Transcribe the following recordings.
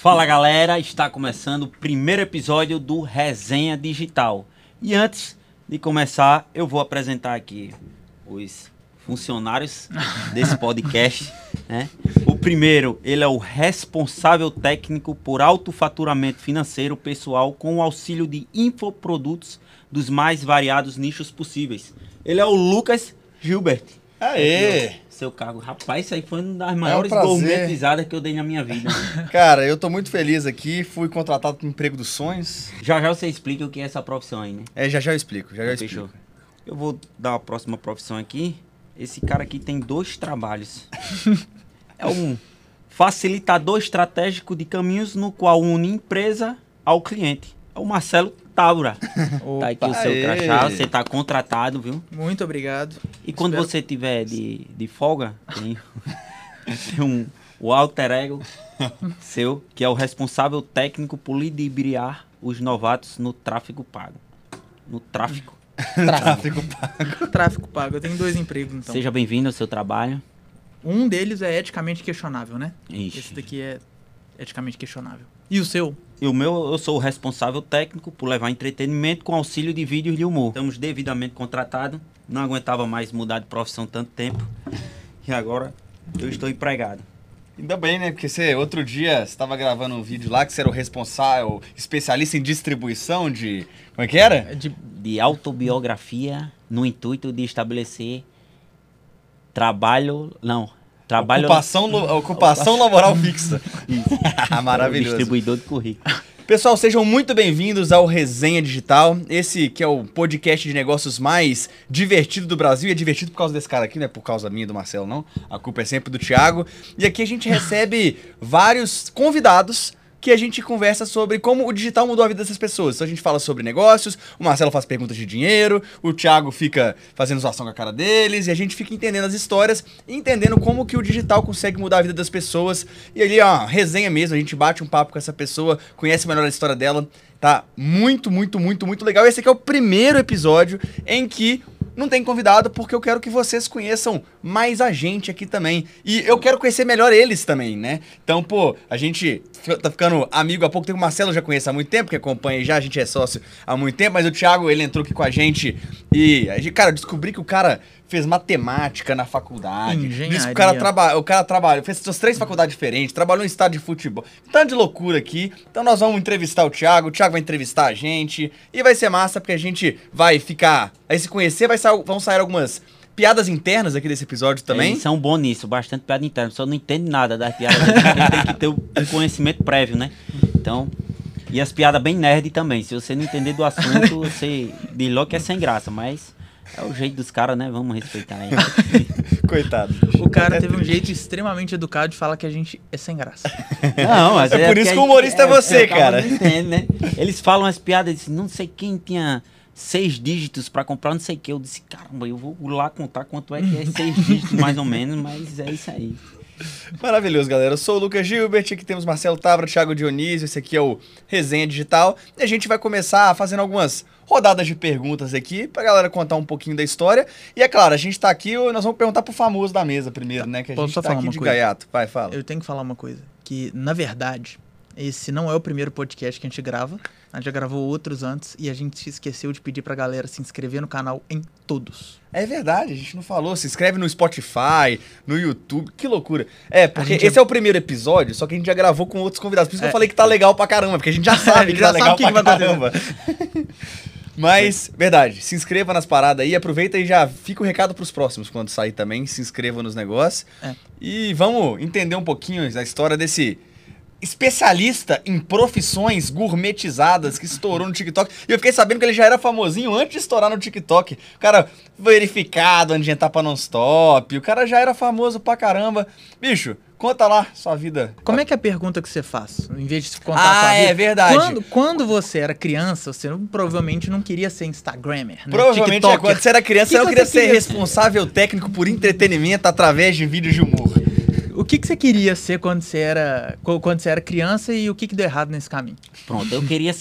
Fala galera, está começando o primeiro episódio do Resenha Digital. E antes de começar, eu vou apresentar aqui os funcionários desse podcast. Né? O primeiro, ele é o responsável técnico por alto faturamento financeiro pessoal com o auxílio de infoprodutos dos mais variados nichos possíveis. Ele é o Lucas Gilbert. Aê! Seu cargo. Rapaz, isso aí foi uma das maiores prazer. gourmetizadas que eu dei na minha vida. Cara, eu tô muito feliz aqui, fui contratado pro emprego dos sonhos. já já você explica o que é essa profissão aí, né? É, já já eu explico, já já eu Fechou. explico. Eu vou dar a próxima profissão aqui. Esse cara aqui tem dois trabalhos. é um facilitador estratégico de caminhos no qual une empresa ao cliente. É o Marcelo Távora. Tá aqui o seu crachá, você tá contratado, viu? Muito obrigado. E quando Espero- você tiver de, de folga, tem, tem um, o alter ego seu, que é o responsável técnico por ludibriar os novatos no tráfego pago. No tráfico. Tráfego pago. Tráfico pago. Eu tenho dois empregos, então. Seja bem-vindo ao seu trabalho. Um deles é eticamente questionável, né? Ixi. Esse daqui é eticamente questionável. E o seu? E o meu, eu sou o responsável técnico por levar entretenimento com auxílio de vídeos de humor. Estamos devidamente contratados. Não aguentava mais mudar de profissão tanto tempo. E agora eu estou empregado. Ainda bem, né? Porque você, outro dia, você tava gravando um vídeo lá que você era o responsável, especialista em distribuição de. Como é que era? De De autobiografia no intuito de estabelecer trabalho. Não. Trabalho. Ocupação, lo- ocupação laboral fixa. Maravilhoso. Distribuidor de currículo. Pessoal, sejam muito bem-vindos ao Resenha Digital. Esse que é o podcast de negócios mais divertido do Brasil. E é divertido por causa desse cara aqui, não é por causa minha do Marcelo, não. A culpa é sempre do Thiago. E aqui a gente recebe vários convidados que a gente conversa sobre como o digital mudou a vida dessas pessoas. Então a gente fala sobre negócios, o Marcelo faz perguntas de dinheiro, o Thiago fica fazendo zoação com a cara deles, e a gente fica entendendo as histórias entendendo como que o digital consegue mudar a vida das pessoas. E ali, ó, resenha mesmo, a gente bate um papo com essa pessoa, conhece melhor a história dela. Tá muito, muito, muito, muito legal. Esse aqui é o primeiro episódio em que não tem convidado, porque eu quero que vocês conheçam mais a gente aqui também. E eu quero conhecer melhor eles também, né? Então, pô, a gente tá ficando amigo há pouco tempo. O Marcelo já conhece há muito tempo, que acompanha já, a gente é sócio há muito tempo, mas o Thiago, ele entrou aqui com a gente e, cara, descobri que o cara fez matemática na faculdade. Engenharia. Disse que o cara, traba o cara trabalha, fez suas três faculdades diferentes, trabalhou em estado de futebol. Tanto de loucura aqui. Então nós vamos entrevistar o Thiago, o Thiago vai entrevistar a gente. E vai ser massa, porque a gente vai ficar. Aí se conhecer, vai sa vão sair algumas piadas internas aqui desse episódio também. Eles são bons nisso, bastante piada interna. Só não entende nada das piadas. Tem que ter o conhecimento prévio, né? Então. E as piadas bem nerd também. Se você não entender do assunto, você diz logo que é sem graça. Mas é o jeito dos caras, né? Vamos respeitar aí. Coitado. O cara É teve um triste. jeito extremamente educado de falar que a gente é sem graça. Não, mas É por isso que o humorista é você, o cara entende, né? Eles falam as piadas, dizem, não sei quem tinha seis dígitos pra comprar não sei o que. Eu disse, caramba, eu vou lá contar quanto é que é seis dígitos mais ou menos, mas é isso aí. Maravilhoso, galera. Eu sou o Lucas Gilbert, aqui temos Marcelo Tavra, Thiago Dionísio, esse aqui é o Resenha Digital. E a gente vai começar fazendo algumas rodadas de perguntas aqui pra galera contar um pouquinho da história. E é claro, a gente tá aqui, nós vamos perguntar pro famoso da mesa primeiro, né? Que a Posso gente só tá falar aqui uma de coisa? gaiato. Vai, fala. Eu tenho que falar uma coisa. Que, na verdade, esse não é o primeiro podcast que a gente grava. A gente já gravou outros antes e a gente se esqueceu de pedir pra galera se inscrever no canal em todos. É verdade, a gente não falou. Se inscreve no Spotify, no YouTube. Que loucura. É, porque esse é... o primeiro episódio, só que a gente já gravou com outros convidados. Por isso que eu falei que tá legal pra caramba, porque a gente já sabe É. A gente que tá já legal sabe o que pra caramba. Mas, verdade, se inscreva nas paradas aí, aproveita e já fica o recado pros próximos quando sair também. Se inscreva nos negócios. É. E vamos entender um pouquinho da história desse especialista em profissões gourmetizadas que estourou no TikTok. E eu fiquei sabendo que ele já era famosinho antes de estourar no TikTok. O cara verificado onde entrar pra non-stop. O cara já era famoso pra caramba. Bicho, conta lá sua vida. Como é que é a pergunta que você faz? Em vez de contar Ah, a sua vida? é verdade. Quando, quando você era criança, você não- provavelmente não queria ser Instagrammer, né? Provavelmente é, quando você era criança, Que que queria você ser queria responsável técnico por entretenimento através de vídeos de humor. O que, que você queria ser quando você era, quando você era criança e o que, que deu errado nesse caminho? Pronto, eu queria.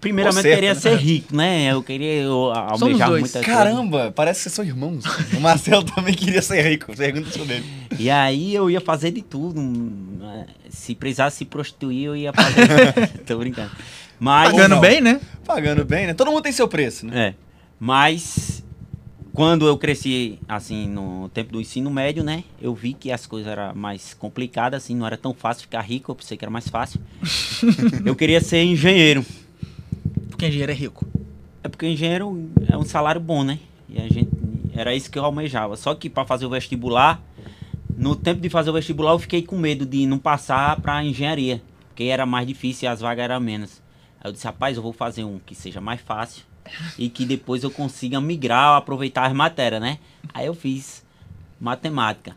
Primeiramente, certo, queria né? ser rico, né? Eu queria eu, almejar muita coisa. Caramba, parece que vocês são irmãos. O Marcelo também queria ser rico. Pergunta sobre ele. E aí eu ia fazer de tudo. né? Se precisasse se prostituir, eu ia fazer. Tô brincando. Mas. Pagando bem, né? Pagando bem, né? Todo mundo tem seu preço, né? É. Mas quando eu cresci, assim, no tempo do ensino médio, né? Eu vi que as coisas eram mais complicadas, assim, não era tão fácil ficar rico, eu pensei que era mais fácil. eu queria ser engenheiro. Porque engenheiro é rico. É porque engenheiro é um salário bom, né? E a gente. Era isso que eu almejava. Só que para fazer o vestibular, no tempo de fazer o vestibular, eu fiquei com medo de não passar para engenharia. Porque era mais difícil e as vagas eram menos. Aí eu disse, rapaz, eu vou fazer um que seja mais fácil e que depois eu consiga migrar, aproveitar as matérias, né? Aí eu fiz matemática.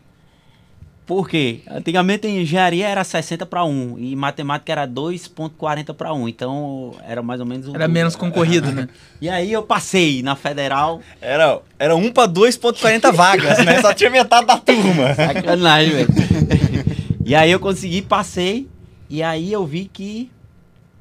Por quê? Antigamente em engenharia era 60 para 1 e matemática era 2.40 para 1. Então era mais ou menos um Era menos concorrido, né? E aí eu passei na federal. Era, era 1 pra 2.40 vagas, né? Só tinha metade da turma. Sacanagem, velho. e aí eu consegui, passei. E aí eu vi que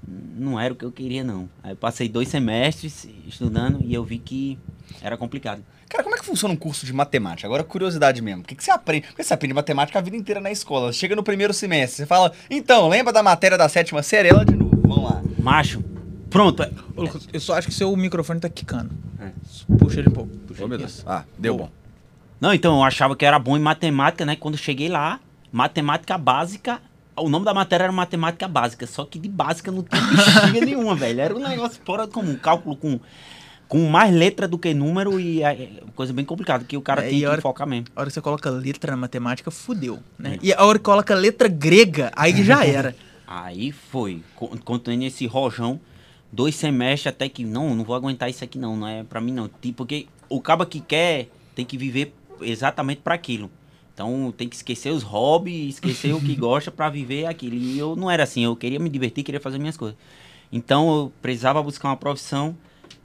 não era o que eu queria, não. Aí eu passei dois semestres estudando e eu vi que era complicado. Cara, como é que funciona um curso de matemática? Agora, curiosidade mesmo. O que, que você aprende? Porque você aprende matemática a vida inteira na escola. Chega no primeiro semestre, você fala, então, lembra da matéria da sétima série? Ela de novo, vamos lá. Macho, pronto. Ô, Lucas, Eu só acho que seu microfone tá quicando. É. Puxa ele um pouco. Oh, meu Deus. Ah, deu bom. Não, então eu achava que era bom em matemática, né? Quando eu cheguei lá, matemática básica. O nome da matéria era matemática básica, só que de básica não tinha bexiga nenhuma, velho. Era um negócio fora do comum. Cálculo com, com mais letra do que número e é, coisa bem complicada, que o cara É, tem que hora- focar mesmo. A hora que você coloca letra na matemática, fudeu, né? É. E a hora que coloca letra grega, aí já era. Aí foi, co- continuei nesse rojão, dois semestres até que, não, não vou aguentar isso aqui não, não é pra mim não. Tipo, porque o caba que quer tem que viver exatamente para aquilo. Então tem que esquecer os hobbies, esquecer o que gosta pra viver aquilo. E eu não era assim, eu queria me divertir, queria fazer minhas coisas. Então eu precisava buscar uma profissão,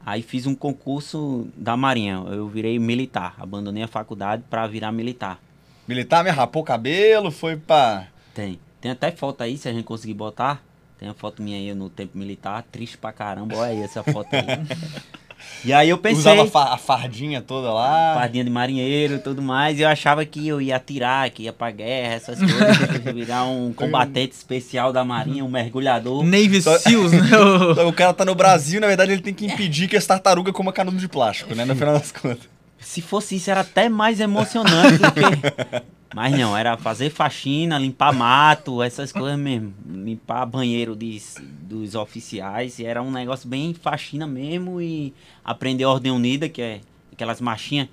aí fiz um concurso da Marinha. Eu virei militar, abandonei a faculdade pra virar militar. Militar me rapou o cabelo, foi pra. Tem. Tem até foto aí, se a gente conseguir botar. Tem a foto minha aí no tempo militar, triste pra caramba. Olha aí essa foto aí. e aí eu pensei, Usava a fa- a fardinha toda lá. fardinha de marinheiro e tudo mais, e eu achava que eu ia atirar, que ia pra guerra, essas coisas, que eu virar um combatente especial da marinha, um mergulhador. Navy Seals, né? O- Então, O cara tá no Brasil, na verdade, ele tem que impedir que as tartarugas comam canudo de plástico, né? No final das contas. Se fosse isso, era até mais emocionante do que. Mas não, era fazer faxina, limpar mato, essas coisas mesmo. Limpar banheiro de, dos oficiais. E era um negócio bem faxina mesmo. E aprender ordem unida, que é aquelas marchinhas.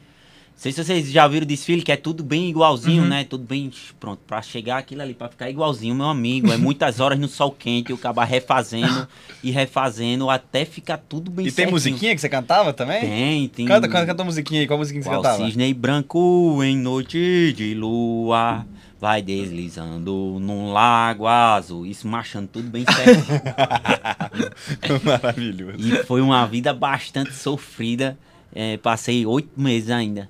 Não sei se vocês já viram o desfile, que é tudo bem igualzinho, Uhum. né? Tudo bem pronto. Pra chegar aquilo ali, pra ficar igualzinho, meu amigo. É muitas horas no sol quente, eu acabar refazendo e refazendo até ficar tudo bem E tem certinho. musiquinha que você cantava também? Tem, tem. Canta, canta, canta a musiquinha aí. Qual musiquinha que você cantava? cisne branco em noite de lua vai deslizando num lago azul. Isso marchando tudo bem certo. Maravilhoso. e foi uma vida bastante sofrida. É, passei oito meses ainda.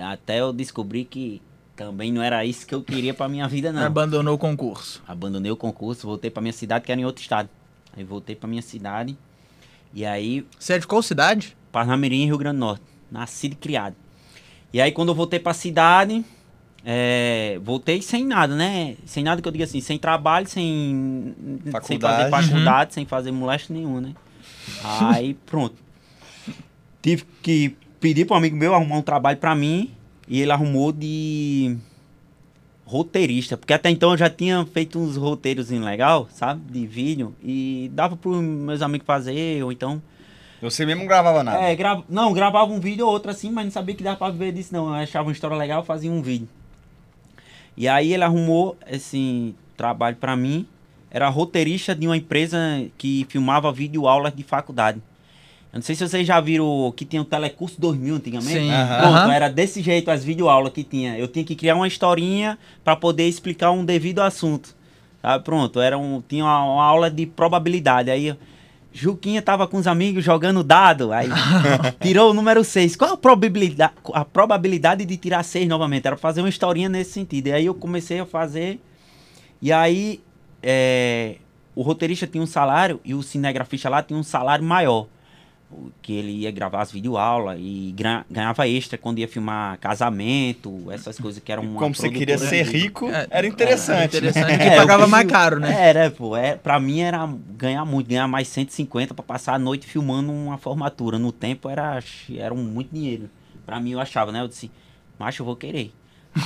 Até eu descobri que também não era isso que eu queria pra minha vida, não. Abandonou o concurso. Abandonei o concurso, voltei pra minha cidade, que era em outro estado. Aí voltei pra minha cidade. E aí Você é de qual cidade? Parnamirim, Rio Grande do Norte. Nascido e criado. E aí, quando eu voltei pra cidade, é, voltei sem nada, né? Sem nada que eu diga assim, sem trabalho, sem, sem Faculdade. fazer faculdade, sem fazer moleste nenhum, né? Aí, pronto. Tive que pedir para um amigo meu arrumar um trabalho pra mim e ele arrumou de roteirista, porque até então eu já tinha feito uns roteiros legal, sabe, de vídeo e dava para meus amigos fazer ou então Você mesmo não gravava nada. é, grava... não, gravava um vídeo ou outro assim, mas não sabia que dava pra viver disso não. Eu achava uma história legal, fazia um vídeo. E aí ele arrumou esse trabalho pra mim. Era roteirista de uma empresa que filmava vídeo aulas de faculdade. Eu não sei se vocês já viram que tinha o Telecurso 2000 antigamente. Sim. Aham. Pronto, era desse jeito as videoaulas que tinha. Eu tinha que criar uma historinha pra poder explicar um devido assunto. Tá? Pronto, era um, tinha uma, uma aula de probabilidade. Aí Juquinha tava com os amigos jogando dado, aí tirou o número 6. Qual a probabilidade, a probabilidade de tirar 6 novamente? Era fazer uma historinha nesse sentido. E aí eu comecei a fazer. E aí é, o roteirista tinha um salário e o cinegrafista lá tinha um salário maior. Que ele ia gravar as videoaulas e ganhava extra quando ia filmar casamento, essas coisas que eram uma Como você queria ser rico, É, era interessante. Era interessante É, que eu pagava quis- mais caro, né? Era, pô. É, pra mim era ganhar muito, ganhar mais 150 pra passar a noite filmando uma formatura. No tempo era, era muito dinheiro. Pra mim eu achava, né? Eu disse, macho, eu vou querer.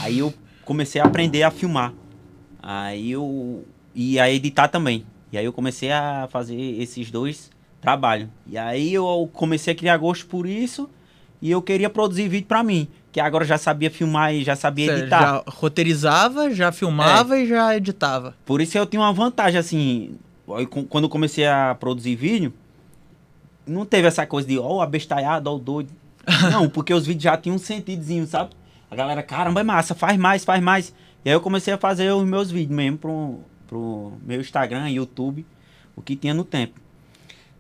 Aí eu comecei a aprender a filmar. Aí eu. E a editar também. E aí eu comecei a fazer esses dois trabalhos. E aí eu comecei a criar gosto por isso. E eu queria produzir vídeo pra mim. Que agora já sabia filmar e já sabia Você editar. já roteirizava, já filmava É. e já editava. Por isso eu tinha uma vantagem, assim. Quando eu comecei a produzir vídeo, não teve essa coisa de, ó, o abestalhado, ó, o doido. Não, porque os vídeos já tinham um sentidozinho, sabe? A galera, caramba, é massa, faz mais, faz mais. E aí eu comecei a fazer os meus vídeos mesmo pro, pro meu Instagram, YouTube, o que tinha no tempo.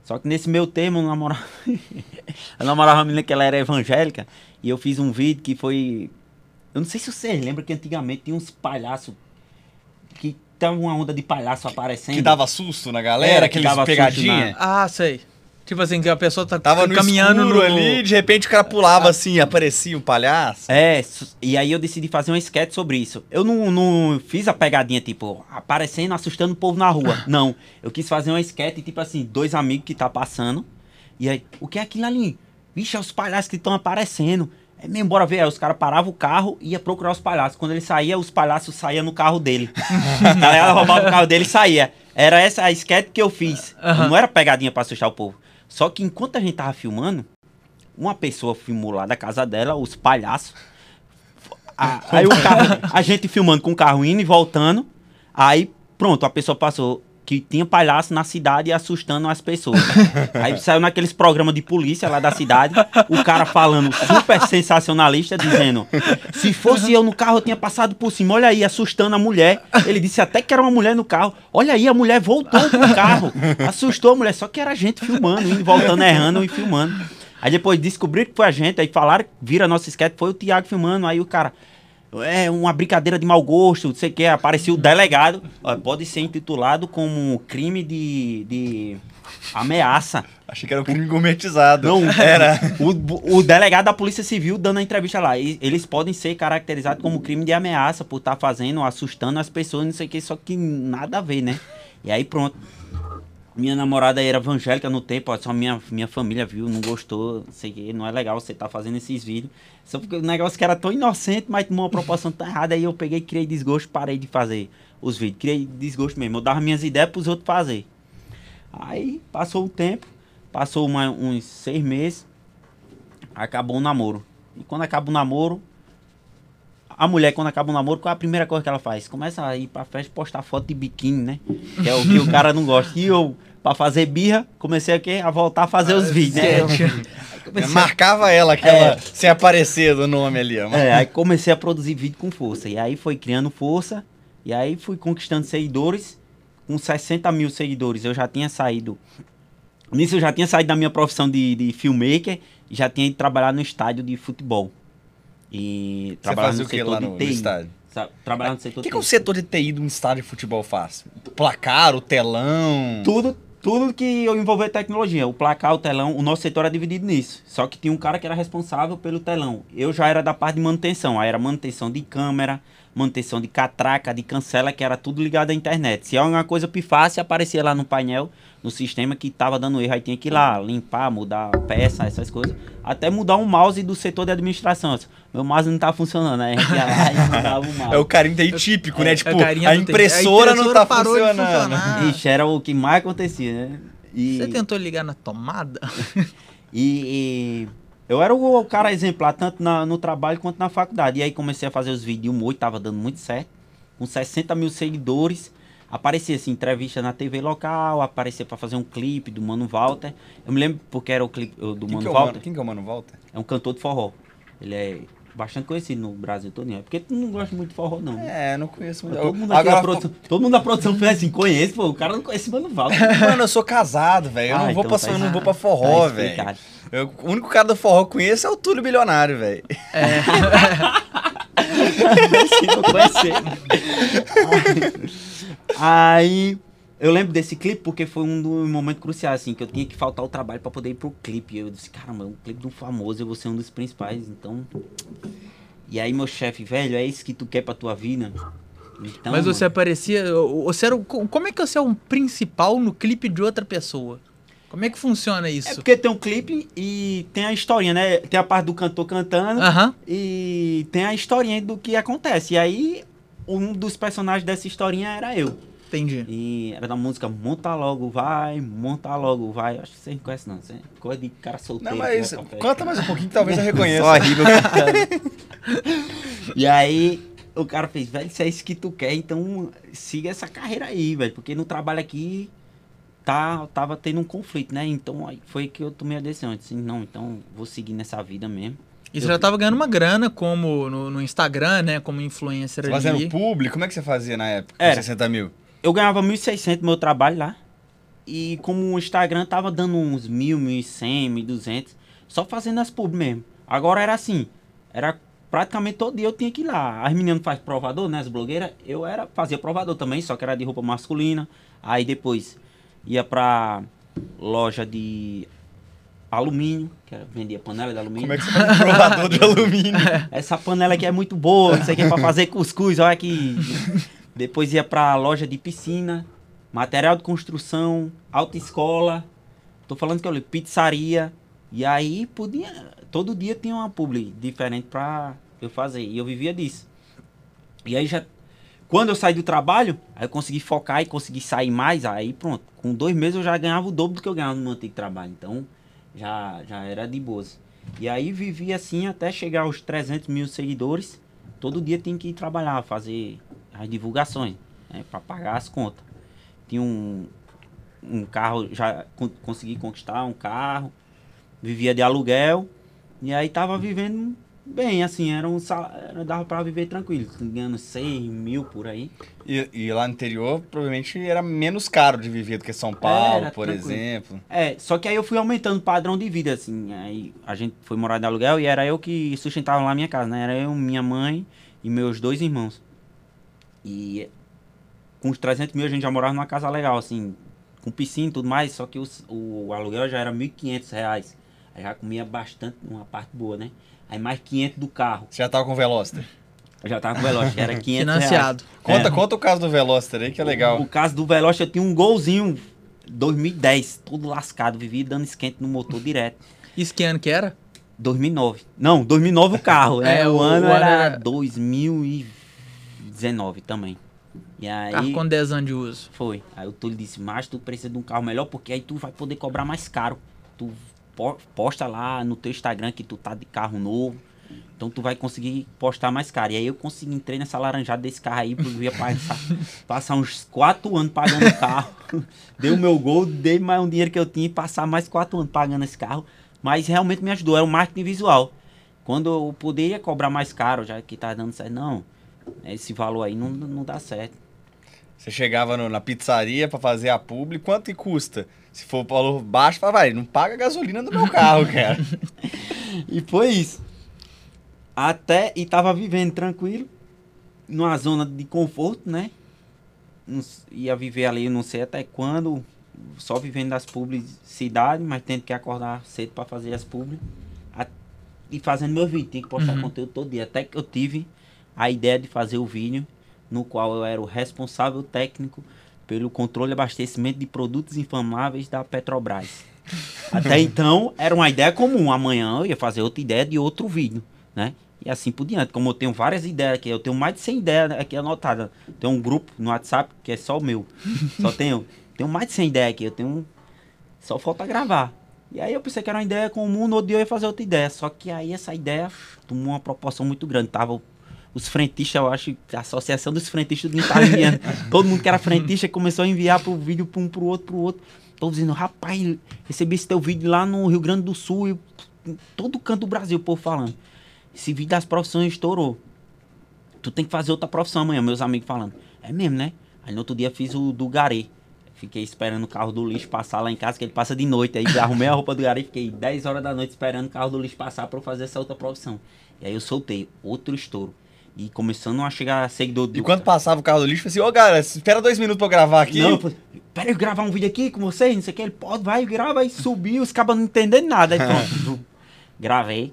Só que nesse meu termo, eu namorava, eu namorava uma menina que ela era evangélica, e eu fiz um vídeo que foi. Eu não sei se vocês lembram que antigamente tinha uns palhaços que tava uma onda de palhaço aparecendo. Que dava susto na galera, Era, que aqueles dava susto pegadinha. Ah, sei. Tipo assim, que a pessoa tá Tava no caminhando escuro no... ali, de repente o cara pulava assim, aparecia um palhaço. É, e aí eu decidi fazer um sketch sobre isso. Eu não, não fiz a pegadinha, tipo, aparecendo, assustando o povo na rua. Não. Eu quis fazer um sketch, tipo assim, dois amigos que tá passando. E aí, o que é aquilo ali? Vixe, é os palhaços que estão aparecendo. É mesmo, bora ver. Aí os caras paravam o carro e ia procurar os palhaços. Quando ele saía, os palhaços saíam no carro dele. a galera roubava o carro dele e saía. Era essa a sketch que eu fiz. Não era pegadinha pra assustar o povo. Só que enquanto a gente tava filmando, uma pessoa filmou lá da casa dela, os palhaços. A- aí o carro, a gente filmando com o carro indo e voltando. Aí, pronto, a pessoa passou que tinha palhaço na cidade assustando as pessoas. Aí saiu naqueles programas de polícia lá da cidade, o cara falando super sensacionalista, dizendo: se fosse eu no carro, eu tinha passado por cima. Olha aí, assustando a mulher. Ele disse até que era uma mulher no carro. Olha aí, a mulher voltou pro carro. Assustou a mulher, só que era a gente filmando, indo, e voltando, errando e filmando. Aí depois descobriram que foi a gente, aí falaram, vira nosso sketch, foi o Thiago filmando, aí o cara, é uma brincadeira de mau gosto, não sei o que, apareceu o delegado, ó, pode ser intitulado como crime de, de ameaça. Achei que era um crime gourmetizado. Não, era. O, o delegado da Polícia Civil dando a entrevista lá. E eles podem ser caracterizados como crime de ameaça por estar fazendo, assustando as pessoas, não sei o que, só que nada a ver, né? E aí pronto. Minha namorada era evangélica no tempo, ó, só minha, minha família viu, não gostou, não sei o que, não é legal você estar fazendo esses vídeos. Só porque o negócio que era tão inocente, mas tomou uma proporção tão errada, aí eu peguei, criei desgosto, parei de fazer os vídeos. Criei desgosto mesmo, eu dava minhas ideias pros outros fazer. Aí passou o tempo, passou uma- uns seis meses, acabou o namoro. E quando acaba o namoro, a mulher, quando acaba o namoro, qual é a primeira coisa que ela faz? Começa a ir pra festa postar foto de biquíni, né? Que é o que o cara não gosta. E eu, pra fazer birra, comecei a, quê? a voltar a fazer os vídeos, né? Comecei a- Marcava ela, aquela, É. sem aparecer do nome ali, ó. É, aí comecei a produzir vídeo com força. E aí foi criando força. E aí fui conquistando seguidores. Com 60 mil seguidores eu já tinha saído. Nisso eu já tinha saído da minha profissão de, de filmmaker. E já tinha ido trabalhar no estádio de futebol. E trabalhar no o que setor lá de no, no TI. estádio? Trabalhar no O setor que, que TI. o setor de TI de um estádio de futebol faz? Placar, o telão. Tudo, tudo que envolver tecnologia. O placar, o telão, o nosso setor era dividido nisso. Só que tinha um cara que era responsável pelo telão. Eu já era da parte de manutenção. Aí era manutenção de câmera, manutenção de catraca, de cancela, que era tudo ligado à internet. Se alguma coisa pifasse, aparecia lá no painel, no sistema que tava dando erro. Aí tinha que ir lá, limpar, mudar a peça, essas coisas. Até mudar um mouse do setor de administração. Meu mouse não tá funcionando. Aí a gente ia lá e mudava o mouse. É o carinho típico, né? É, Tipo, a carinha a do TI. impressora, A não tá funcionando. Ixi, era o que mais acontecia, né? E... Você tentou ligar na tomada? E, e eu era o, cara exemplar, tanto na- no trabalho quanto na faculdade. E aí comecei a fazer os vídeos de humor, e tava dando muito certo. Com 60 mil seguidores. Aparecia assim, entrevista na TV local, aparecia pra fazer um clipe do Mano Walter. Eu me lembro porque era o clipe do Quem Mano que, é Walter. mano, quem que é o Mano Walter? É um cantor de forró. Ele é bastante conhecido no Brasil todo. É porque tu não gosta muito de forró, não. né? É, não conheço muito. Todo mundo, Agora, produção, todo mundo da produção fez assim, conhece, pô, o cara não conhece Mano Walter. mano, eu sou casado, velho. Eu Ah, não vou então pra, tá eu não vou pra forró, tá velho. Eu- O único cara do forró que conheço é o Túlio Bilionário, velho. Se não conhecer. aí eu lembro desse clipe porque foi um dos momentos cruciais, assim, que eu tinha que faltar o trabalho pra poder ir pro clipe. Eu disse, caramba, é um clipe do famoso, eu vou ser um dos principais, então. E aí meu chefe, velho, é isso que tu quer pra tua vida? Então, Mas você mano, aparecia. Você era, como é que você é um principal no clipe de outra pessoa? Como é que funciona É isso? porque tem um clipe e tem a historinha, né? Tem a parte do cantor cantando e tem a historinha do que acontece. E aí, um dos personagens dessa historinha era eu. Entendi. E era da música Monta Logo Vai, Monta Logo Vai. Acho que você não conhece, não. Você é coisa de cara solteiro. Não, mas canta mais um pouquinho que talvez eu reconheça. Só horrível cantando. E aí, o cara fez, velho, se é isso que tu quer, então siga essa carreira aí, velho. Porque no trabalho aqui tá, tava tendo um conflito, né? Então aí foi que eu tomei a decisão. Eu disse, não, então vou seguir nessa vida mesmo. E você já tava ganhando uma grana como no, no Instagram, né? Como influencer Você ali. Fazendo público, como é que você fazia na época? com Era. 60 mil. Eu ganhava 1.600 no meu trabalho lá. E como o Instagram tava dando uns 1.000, 1.100, 1.200, só fazendo as pub mesmo. Agora era assim, era praticamente todo dia eu tinha que ir lá. As meninas fazem provador, né, as blogueiras, eu era fazia provador também, só que era de roupa masculina. Aí depois ia pra loja de alumínio, que era, vendia panela de alumínio. Como é que você faz um provador de alumínio? Essa panela aqui é muito boa, isso aqui é pra fazer cuscuz, olha aqui. Depois ia pra loja de piscina, material de construção, autoescola. Tô falando que eu li pizzaria. E aí podia. Todo dia tinha uma publi diferente pra eu fazer. E eu vivia disso. E aí já. Quando eu saí do trabalho, aí eu consegui focar e consegui sair mais, aí pronto. Com dois meses eu já ganhava o dobro do que eu ganhava no meu antigo trabalho. Então já, já era de boas. E aí vivi assim até chegar aos 300 mil seguidores. Todo dia tinha que ir trabalhar, fazer as divulgações, né, para pagar as contas. Tinha um, um carro, já con- consegui conquistar um carro, vivia de aluguel, e aí tava vivendo bem, assim, era um sal- era, dava para viver tranquilo, ganhando 100 mil por aí. E, e lá no interior, provavelmente era menos caro de viver do que São Paulo, Era, por tranquilo. exemplo. É, só que aí eu fui aumentando o padrão de vida, assim. Aí a gente foi morar de aluguel e era eu que sustentava lá a minha casa, né? Era eu, minha mãe e meus dois irmãos. E com os 300 mil a gente já morava numa casa legal, assim, com piscina e tudo mais, só que os- o, aluguel já era 1.500 reais. Aí já comia bastante, uma parte boa, né? Aí mais 500 do carro. Você já tava com o Veloster. Eu já tava com o Veloz, que era 500 Financiado. Conta, É. conta o caso do Veloster aí, que é legal. O caso do Veloz, eu tinha um golzinho 2010, todo lascado, vivia dando esquente no motor direto. Isso que ano que era? 2009. Não, 2009 o carro. né? É, o, o- ano o ano era era- 2019 também. E aí Carro com 10 anos de uso. foi. Aí o Túlio disse, mas tu precisa de um carro melhor porque aí tu vai poder cobrar mais caro. Tu posta lá no teu Instagram que tu tá de carro novo. Então tu vai conseguir postar mais caro. E aí eu consegui, entrei nessa laranjada desse carro aí, porque eu ia passar, passar uns 4 anos pagando o carro. Dei o meu gol, dei mais um dinheiro que eu tinha e passar mais 4 anos pagando esse carro. Mas realmente me ajudou, era o marketing visual. Quando eu poderia cobrar mais caro, já que tá dando certo, não, esse valor aí não, não dá certo. Você chegava no- na pizzaria pra fazer a publi, quanto que custa? Se for valor baixo, fala, vai, não paga a gasolina do meu carro, cara. E foi isso. Até, e tava vivendo tranquilo, numa zona de conforto, né? Não ia viver ali, não sei até quando, só vivendo das publicidades, mas tendo que acordar cedo para fazer as publi. A- E fazendo meu vídeo, tinha que postar Uhum. conteúdo todo dia. Até que eu tive a ideia de fazer o vídeo, no qual eu era o responsável técnico pelo controle e abastecimento de produtos inflamáveis da Petrobras. Até então, era uma ideia comum. Amanhã eu ia fazer outra ideia de outro vídeo, né? E assim por diante. Como eu tenho várias ideias aqui, eu tenho mais de 100 ideias aqui anotadas. Tem um grupo no WhatsApp que é só o meu. Só tenho, tenho mais de 100 ideias aqui. Eu tenho. Só falta gravar. E aí eu pensei que era uma ideia comum, no outro dia eu ia fazer outra ideia. Só que aí essa ideia tomou uma proporção muito grande. Tava os frentistas, eu acho, a associação dos frentistas do estava enviando. Todo mundo que era frentista começou a enviar pro vídeo pra um pro outro, pro outro. Tô dizendo, rapaz, recebi esse teu vídeo lá no Rio Grande do Sul e em todo canto do Brasil, o povo falando. Esse vídeo das profissões estourou. Tu tem que fazer outra profissão amanhã, meus amigos falando. É mesmo, né? Aí no outro dia fiz o do Garê. Fiquei esperando o carro do lixo passar lá em casa, que ele passa de noite. Aí arrumei a roupa do Garê, fiquei 10 horas da noite esperando o carro do lixo passar pra eu fazer essa outra profissão. E aí eu soltei outro estouro. E começando a chegar seguidor do. E quando passava o carro do lixo, eu falei assim, ô galera, espera dois minutos pra eu gravar aqui. Não, pera eu gravar um vídeo aqui com vocês, não sei o que. Ele pode, vai, grava, aí subiu, os cabas não entendendo nada. Aí pronto, gravei.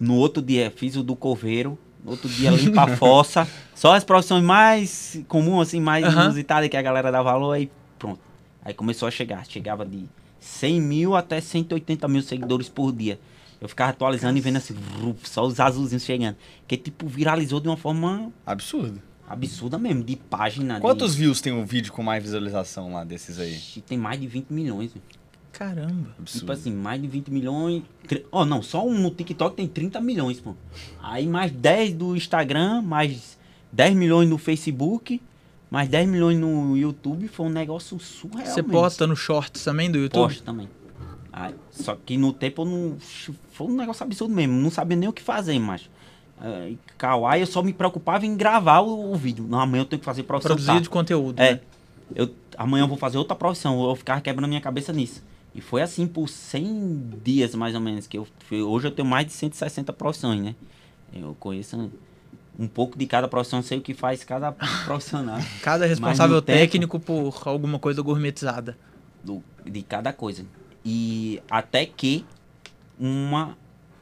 No outro dia fiz o do coveiro. No outro dia limpa a fossa. Só as profissões mais comuns, assim, mais inusitadas que a galera dá valor, aí pronto. Aí começou a chegar. Chegava de 100 mil até 180 mil seguidores por dia. Eu ficava atualizando e vendo assim, só os azulzinhos chegando. Que tipo, viralizou de uma forma Absurdo. absurda mesmo, de página. de- Quantos views tem um vídeo com mais visualização lá desses aí? Tem mais de 20 milhões. velho. Caramba. Absurdo. Tipo assim, mais de 20 milhões. Ó, não, só um no TikTok tem 30 milhões, pô. Aí mais 10 do Instagram, mais 10 milhões no Facebook, mais 10 milhões no YouTube. Foi um negócio surreal. Você mesmo. posta no Shorts também do YouTube? Posto também. Aí, só que no tempo eu não. Foi um negócio absurdo mesmo. Não sabia nem o que fazer, mas. Uh, Kawaii, eu só me preocupava em gravar o, o vídeo. Não, amanhã eu tenho que fazer profissão. Produzir tá. de conteúdo. É. né? Eu, amanhã eu vou fazer outra profissão. Eu ficava quebrando minha cabeça nisso. E foi assim por 100 dias, mais ou menos. que eu Hoje eu tenho mais de 160 profissões, né? Eu conheço um pouco de cada profissão, sei o que faz cada profissional. Cada responsável no tempo- técnico por alguma coisa gourmetizada. do- de cada coisa. E até que uma.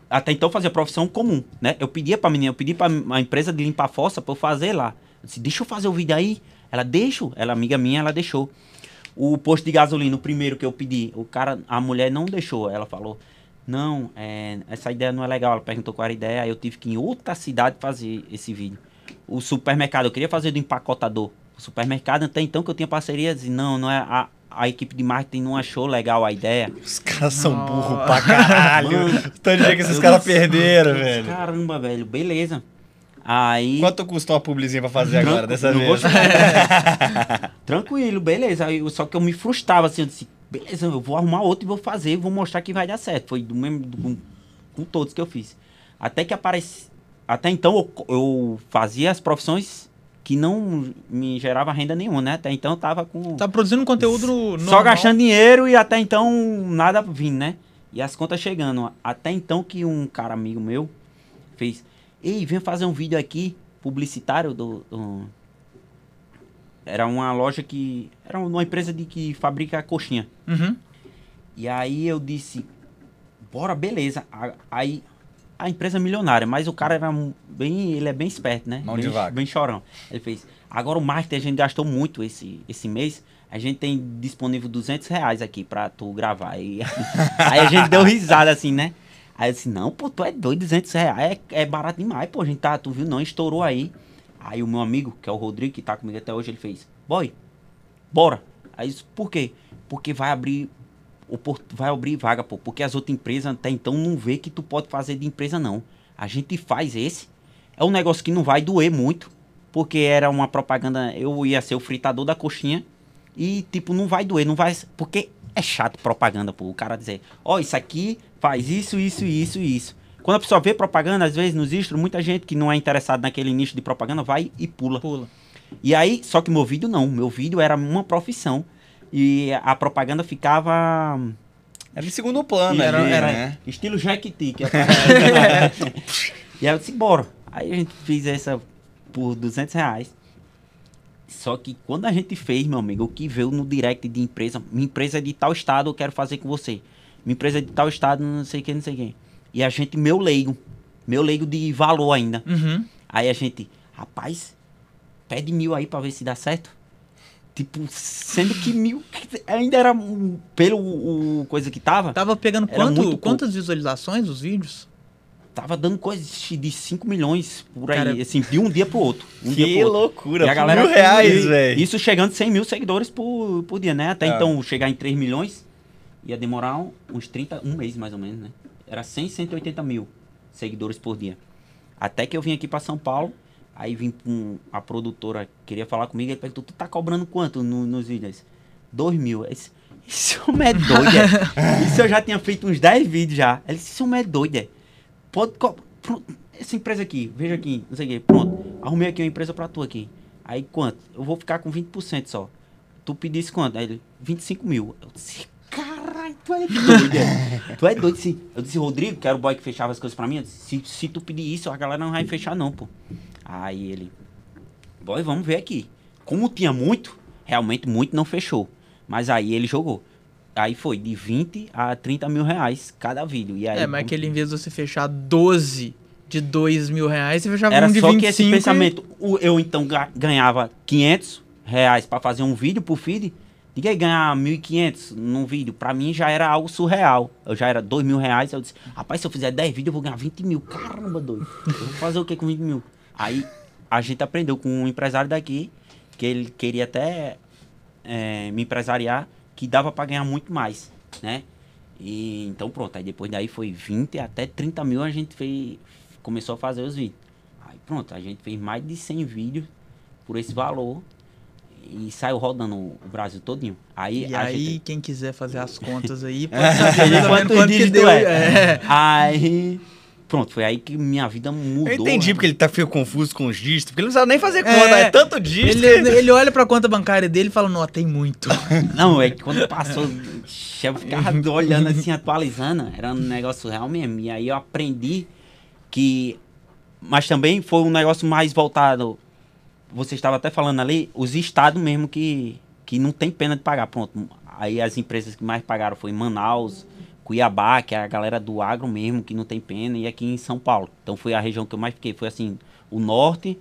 Até então fazia profissão comum, né? Eu pedia pra menina, eu pedi pra a empresa de limpar fossa pra eu fazer lá. Eu disse, deixa eu fazer o vídeo aí. Ela deixou, ela amiga minha, ela deixou. O posto de gasolina, o primeiro que eu pedi, o cara, a mulher não deixou. Ela falou, não, é, essa ideia não é legal. Ela perguntou qual era a ideia, aí eu tive que ir em outra cidade fazer esse vídeo. O supermercado, eu queria fazer do empacotador. O supermercado, até então que eu tinha parceria, disse, não, não é a, a equipe de marketing não achou legal a ideia. Os caras são Nossa. burros pra caralho. Mano, Tanto dia que esses caras perderam, velho. Caramba, velho, beleza. Aí. Quanto custou a publizinha pra fazer agora, Tranqu- dessa não vou vez? Tranquilo, beleza. Aí, só que eu me frustrava assim, eu disse, beleza, eu vou arrumar outro e vou fazer, vou mostrar que vai dar certo. Foi do mesmo do- com, com todos que eu fiz. Até que aparece. Até então eu, eu fazia as profissões que não me gerava renda nenhuma, né? Até então eu tava com. Tá produzindo conteúdo Só normal. gastando dinheiro e até então nada vindo, né? E as contas chegando. Até então que um cara amigo meu fez. Ei, vem fazer um vídeo aqui, publicitário do. do- Era uma loja que. Era uma empresa de que fabrica coxinha. Uhum. E aí eu disse, bora, beleza. Aí a empresa é milionária, mas o cara era um- bem, ele é bem esperto, né? Mão bem, de vaca. bem chorão. Ele fez, agora o marketing a gente gastou muito esse, esse mês, a gente tem disponível 200 reais aqui pra tu gravar. E, aí a gente deu risada assim, né? Aí eu disse, não, pô, tu é doido, 200 reais é, é barato demais, pô, a gente tá, tu viu, não, estourou aí. Aí o meu amigo, que é o Rodrigo, que tá comigo até hoje, ele fez, boy, bora. Aí por quê? Porque vai abrir vai abrir vaga, pô, porque as outras empresas até então não vê que tu pode fazer de empresa não. A gente faz esse. É um negócio que não vai doer muito, porque era uma propaganda, eu ia ser o fritador da coxinha e tipo não vai doer, não vai, porque é chato propaganda, pô, o cara dizer, ó, isso aqui faz isso, isso, isso isso. Quando a pessoa vê propaganda, às vezes nos istros, muita gente que não é interessado naquele nicho de propaganda vai e pula. Pula. E aí, só que meu vídeo não. Meu vídeo era uma profissão. E a propaganda ficava. Era em segundo plano, era, ali, era né? estilo Jequiti. Que é e aí eu disse, bora. Aí a gente fez essa por 200 reais. Só que quando a gente fez, meu amigo, o que veio no direct de empresa, minha empresa é de tal estado, eu quero fazer com você. Minha empresa é de tal estado, não sei quem, não sei quem. E a gente, meu leigo, meu leigo de valor ainda. Uhum. Aí a gente, rapaz, pede mil aí pra ver se dá certo. Tipo, sendo que mil ainda era um, pelo o, coisa que tava, Tava pegando quanto, quantas visualizações os vídeos? tava dando coisa de 5 milhões por aí, Cara, assim, de um dia pro outro. Um dia Que pro outro. loucura, E a galera mil reais, velho. Isso chegando 100 mil seguidores por, por dia, né? Até É. então chegar em 3 milhões ia demorar uns 30, um mês mais ou menos, né? Era 100, 180 mil seguidores por dia. Até que eu vim aqui pra São Paulo, aí vim com a produtora, queria falar comigo, ele perguntou, tu tá cobrando quanto no- nos vídeos? 2 mil. Disse, Esse homem é doido, é. Isso eu já tinha feito uns 10 vídeos já. Ele disse, esse homem é doido, é. Pode. Pronto, essa empresa aqui, veja aqui, não sei o quê. Pronto, arrumei aqui uma empresa pra tu aqui. Aí quanto? Eu vou ficar com 20% só. Tu pedisse quanto? Aí ele, 25 mil. Eu disse, caralho, tu é doido. é. tu é doido, sim. Eu disse, Rodrigo, que era o boy que fechava as coisas pra mim. disse, se, se tu pedir isso, a galera não vai fechar, não, pô. Aí ele, boy, vamos ver aqui. Como tinha muito, realmente muito não fechou. Mas aí ele jogou. Aí foi de 20 a 30 mil reais cada vídeo. E aí, É, mas aquele em vez de você fechar 12 de 2 mil reais, você fechava Era um de só 25 que esse e- pensamento, o- eu então ga- ganhava 500 reais pra fazer um vídeo pro feed. Ninguém ganhar 1.500 num vídeo, pra mim já era algo surreal. Eu já era 2 mil reais, eu disse, rapaz, se eu fizer 10 vídeos eu vou ganhar 20 mil. Caramba, doido. Eu vou fazer o que com 20 mil? Aí a gente aprendeu com um empresário daqui, que ele queria até é, me empresariar, que dava pra ganhar muito mais, né? E então pronto, aí depois daí foi 20 até 30 mil a gente fez, começou a fazer os vídeos. Aí pronto, a gente fez mais de 100 vídeos por esse valor e saiu rodando o Brasil todinho. Aí E aí, gente... quem quiser fazer as contas aí, pode saber Quantos quanto que deu. é? É. Aí pronto, foi aí que minha vida mudou. Eu entendi né? porque ele tá ficou confuso com os dígitos, porque ele não sabe nem fazer conta, É. é tanto dígito. Ele, ele olha pra conta bancária dele e fala, não, tem muito. Não, é que quando passou, eu ficava olhando assim, atualizando, era um negócio real mesmo. E aí eu aprendi que. Mas também foi um negócio mais voltado. Você estava até falando ali, os estados mesmo que, que não tem pena de pagar. Pronto. Aí as empresas que mais pagaram foi Manaus, Cuiabá, que é a galera do agro mesmo, que não tem pena, e aqui em São Paulo. Então foi a região que eu mais fiquei. Foi assim, o norte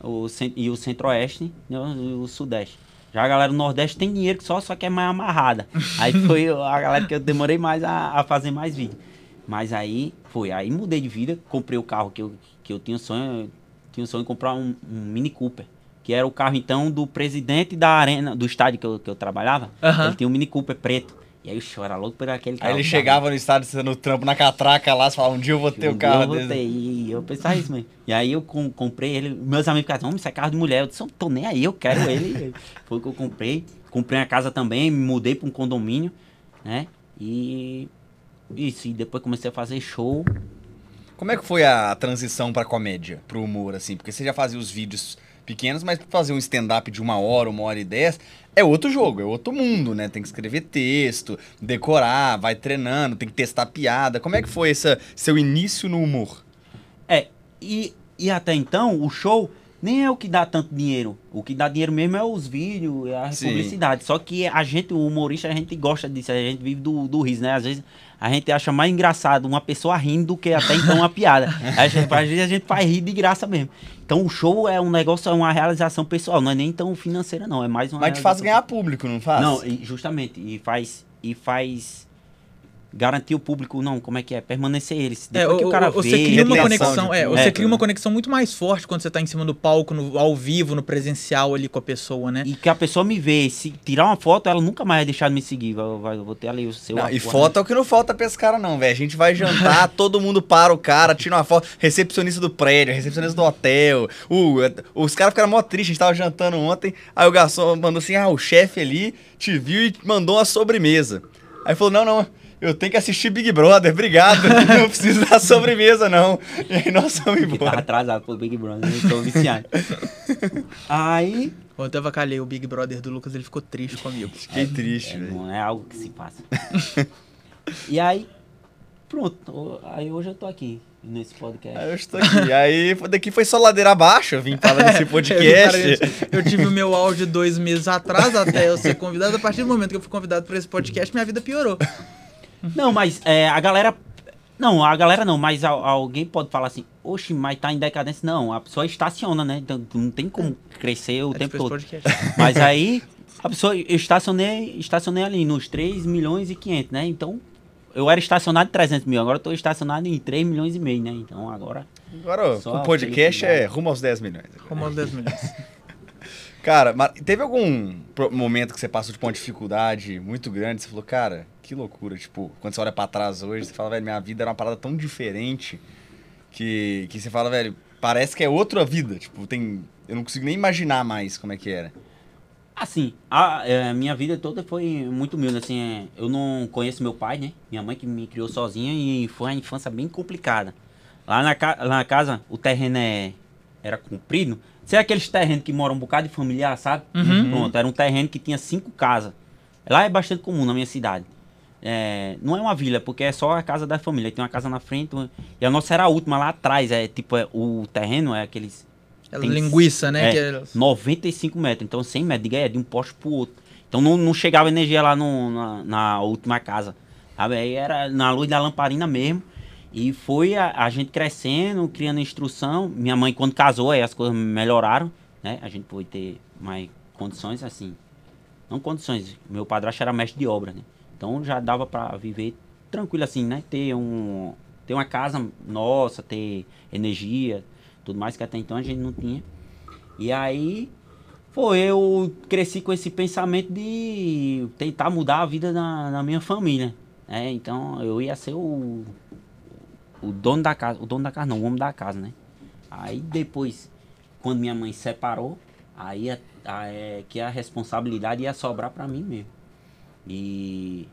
o, e o centro-oeste né, e o sudeste. Já a galera do Nordeste tem dinheiro que só, só que é mais amarrada. Aí foi a galera que eu demorei mais a, a fazer mais vídeo. Mas aí foi, aí mudei de vida, comprei o carro que eu, que eu tinha sonho, eu tinha sonho de comprar um, um Mini Cooper. Que era o carro então do presidente da arena, do estádio que eu, que eu trabalhava. Aham. Ele tinha um Mini Cooper preto. E aí eu choro, era louco por aquele carro. Aí ele chegava no estádio, no trampo, na catraca lá, você falava, um dia eu vou ter o Um carro dia eu desse. voltei, E eu pensava isso mesmo. E aí eu com- comprei ele. Meus amigos ficavam, homem, isso é carro de mulher. Eu disse, não tô nem aí, eu quero ele. Foi o que eu comprei. Comprei uma casa também, me mudei para um condomínio, né? E isso, e depois comecei a fazer show. Como é que foi a transição pra comédia, pro humor, assim? Porque você já fazia os vídeos pequenos, mas fazer um stand-up de uma hora, uma hora e dez, é outro jogo, é outro mundo, né? Tem que escrever texto, decorar, vai treinando, tem que testar piada. Como é que foi essa, seu início no humor? É, e, e até então, o show nem é o que dá tanto dinheiro. O que dá dinheiro mesmo é os vídeos, é a Sim. publicidade. Só que a gente, o humorista, a gente gosta disso, a gente vive do, do riso, né? Às vezes a gente acha mais engraçado uma pessoa rindo do que até então uma piada. Às vezes a gente faz rir de graça mesmo. Então o show é um negócio, é uma realização pessoal, não é nem tão financeira, não. É mais uma Mas te faz ganhar público, não faz? não, justamente, e faz, e faz garantir o público, não, como é que é? Permanecer eles. É, Depois o- que o cara você vê, cria uma conexão, é, você É. cria uma conexão muito mais forte quando você tá em cima do palco, no- ao vivo, no presencial ali com a pessoa, né? E que a pessoa me vê, se tirar uma foto, ela nunca mais vai deixar de me seguir. Vai, vai- vou ter ali o seu. Não, e o- foto é o que não falta pra esse cara, não, velho. A gente vai jantar, todo mundo para o cara, tira uma foto. Recepcionista do prédio, recepcionista do hotel. O, os caras ficaram mó tristes, a gente tava jantando ontem. Aí o garçom mandou assim: ah, o chefe ali te viu e mandou uma sobremesa. Aí falou: não, não. Eu tenho que assistir Big Brother, obrigado. Não preciso da sobremesa, não. E aí nós vamos embora. atrasado pro Big Brother, eu tô viciado. Aí. Ontem eu avacalhei o Big Brother do Lucas, ele ficou triste comigo. Fiquei triste, é, velho. não é algo que se passa. e aí, pronto. Aí hoje eu tô aqui, nesse podcast. Aí eu estou aqui. Aí daqui foi só ladeira abaixo, eu vim falar desse podcast. Eu tive o meu auge dois meses atrás, até eu ser convidado. A partir do momento que eu fui convidado para esse podcast, minha vida piorou. Não, mas é, a galera. Não, a galera não, mas al- alguém pode falar assim, oxe, mas tá em decadência. Não, a pessoa estaciona, né? Então não tem como crescer o É tempo tipo todo. podcast. Mas aí, a pessoa, eu estacionei, estacionei ali nos 3 milhões e 500, né? Então, eu era estacionado em 300 mil, agora eu tô estacionado em 3 milhões e meio, né? Então agora. Agora, o podcast é rumo aos 10 milhões. Como aos 10 milhões. Cara, mas teve algum momento que você passou tipo, uma dificuldade muito grande? Você falou, cara, que loucura. Tipo, quando você olha pra trás hoje, você fala, velho, minha vida era uma parada tão diferente que, que você fala, velho, parece que é outra vida. Tipo, tem. Eu não consigo nem imaginar mais como é que era. Assim, a é, minha vida toda foi muito humilde, assim, é, eu não conheço meu pai, né? Minha mãe que me criou sozinha e foi uma infância bem complicada. Lá na, lá na casa, o terreno é, era comprido. Você é aqueles terrenos que moram um bocado de familiar, sabe? Uhum. Pronto, era um terreno que tinha cinco casas. Lá é bastante comum na minha cidade. É, não é uma vila, porque é só a casa da família. Tem uma casa na frente e a nossa era a última lá atrás. É tipo, é, o terreno é aqueles Aquela tem- linguiça, né? é, que é- 95 metros, então 100 metros de é de um poste pro outro. Então não, não chegava energia lá no- na, na última casa. Sabe? Aí era na luz da lamparina mesmo. E foi a, a gente crescendo, criando instrução. Minha mãe, quando casou, aí as coisas melhoraram, né? A gente pôde ter mais condições, assim. Não condições, meu padrasto era mestre de obra, né? Então já dava pra viver tranquilo assim, né? Ter um ter uma casa nossa, ter energia, tudo mais que até então a gente não tinha. E aí foi, eu cresci com esse pensamento de tentar mudar a vida da, minha família. né? então eu ia ser o, o dono da casa, o dono da casa não, o homem da casa, né? Aí depois, quando minha mãe separou, aí a, a- é que a responsabilidade ia sobrar pra mim mesmo. E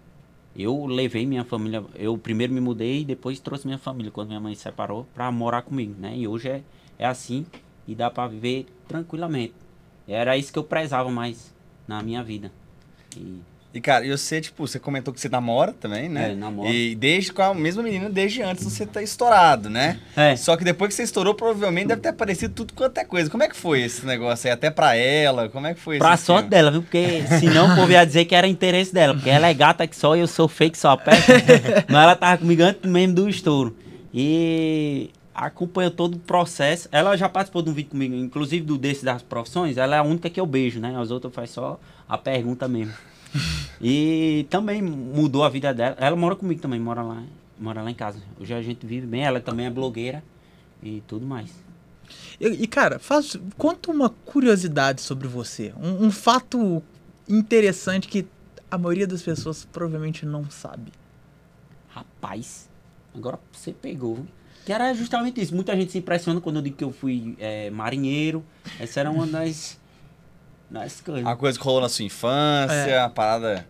eu levei minha família, eu primeiro me mudei e depois trouxe minha família quando minha mãe separou pra morar comigo, né? E hoje é, é assim e dá pra viver tranquilamente. Era isso que eu prezava mais na minha vida. E E, cara, e você, tipo, você comentou que você namora também, né? É, namoro. E desde com a mesma menina desde antes você ter estourado, né? É. Só que depois que você estourou, provavelmente deve ter aparecido tudo quanto é coisa. Como é que foi esse negócio aí? Até pra ela? Como é que foi Pra sorte dela, viu? Porque senão o povo ia dizer que era interesse dela. Porque ela é gata que só eu sou fake só. Perto. Mas ela tava comigo antes mesmo do estouro. E acompanhou todo o processo. Ela já participou de um vídeo comigo, inclusive do desse das profissões. Ela é a única que eu beijo, né? As outras faz só a pergunta mesmo. E também mudou a vida dela. Ela mora comigo também, mora lá, mora lá em casa. Hoje a gente vive bem. Ela também é blogueira e tudo mais. E, e, cara, faz, conta uma curiosidade sobre você. Um, um fato interessante que a maioria das pessoas provavelmente não sabe. Rapaz, agora você pegou. Que era justamente isso. Muita gente se impressiona quando eu digo que eu fui é, marinheiro. Essa era uma das, das coisas. Uma coisa que rolou na sua infância, É. a parada.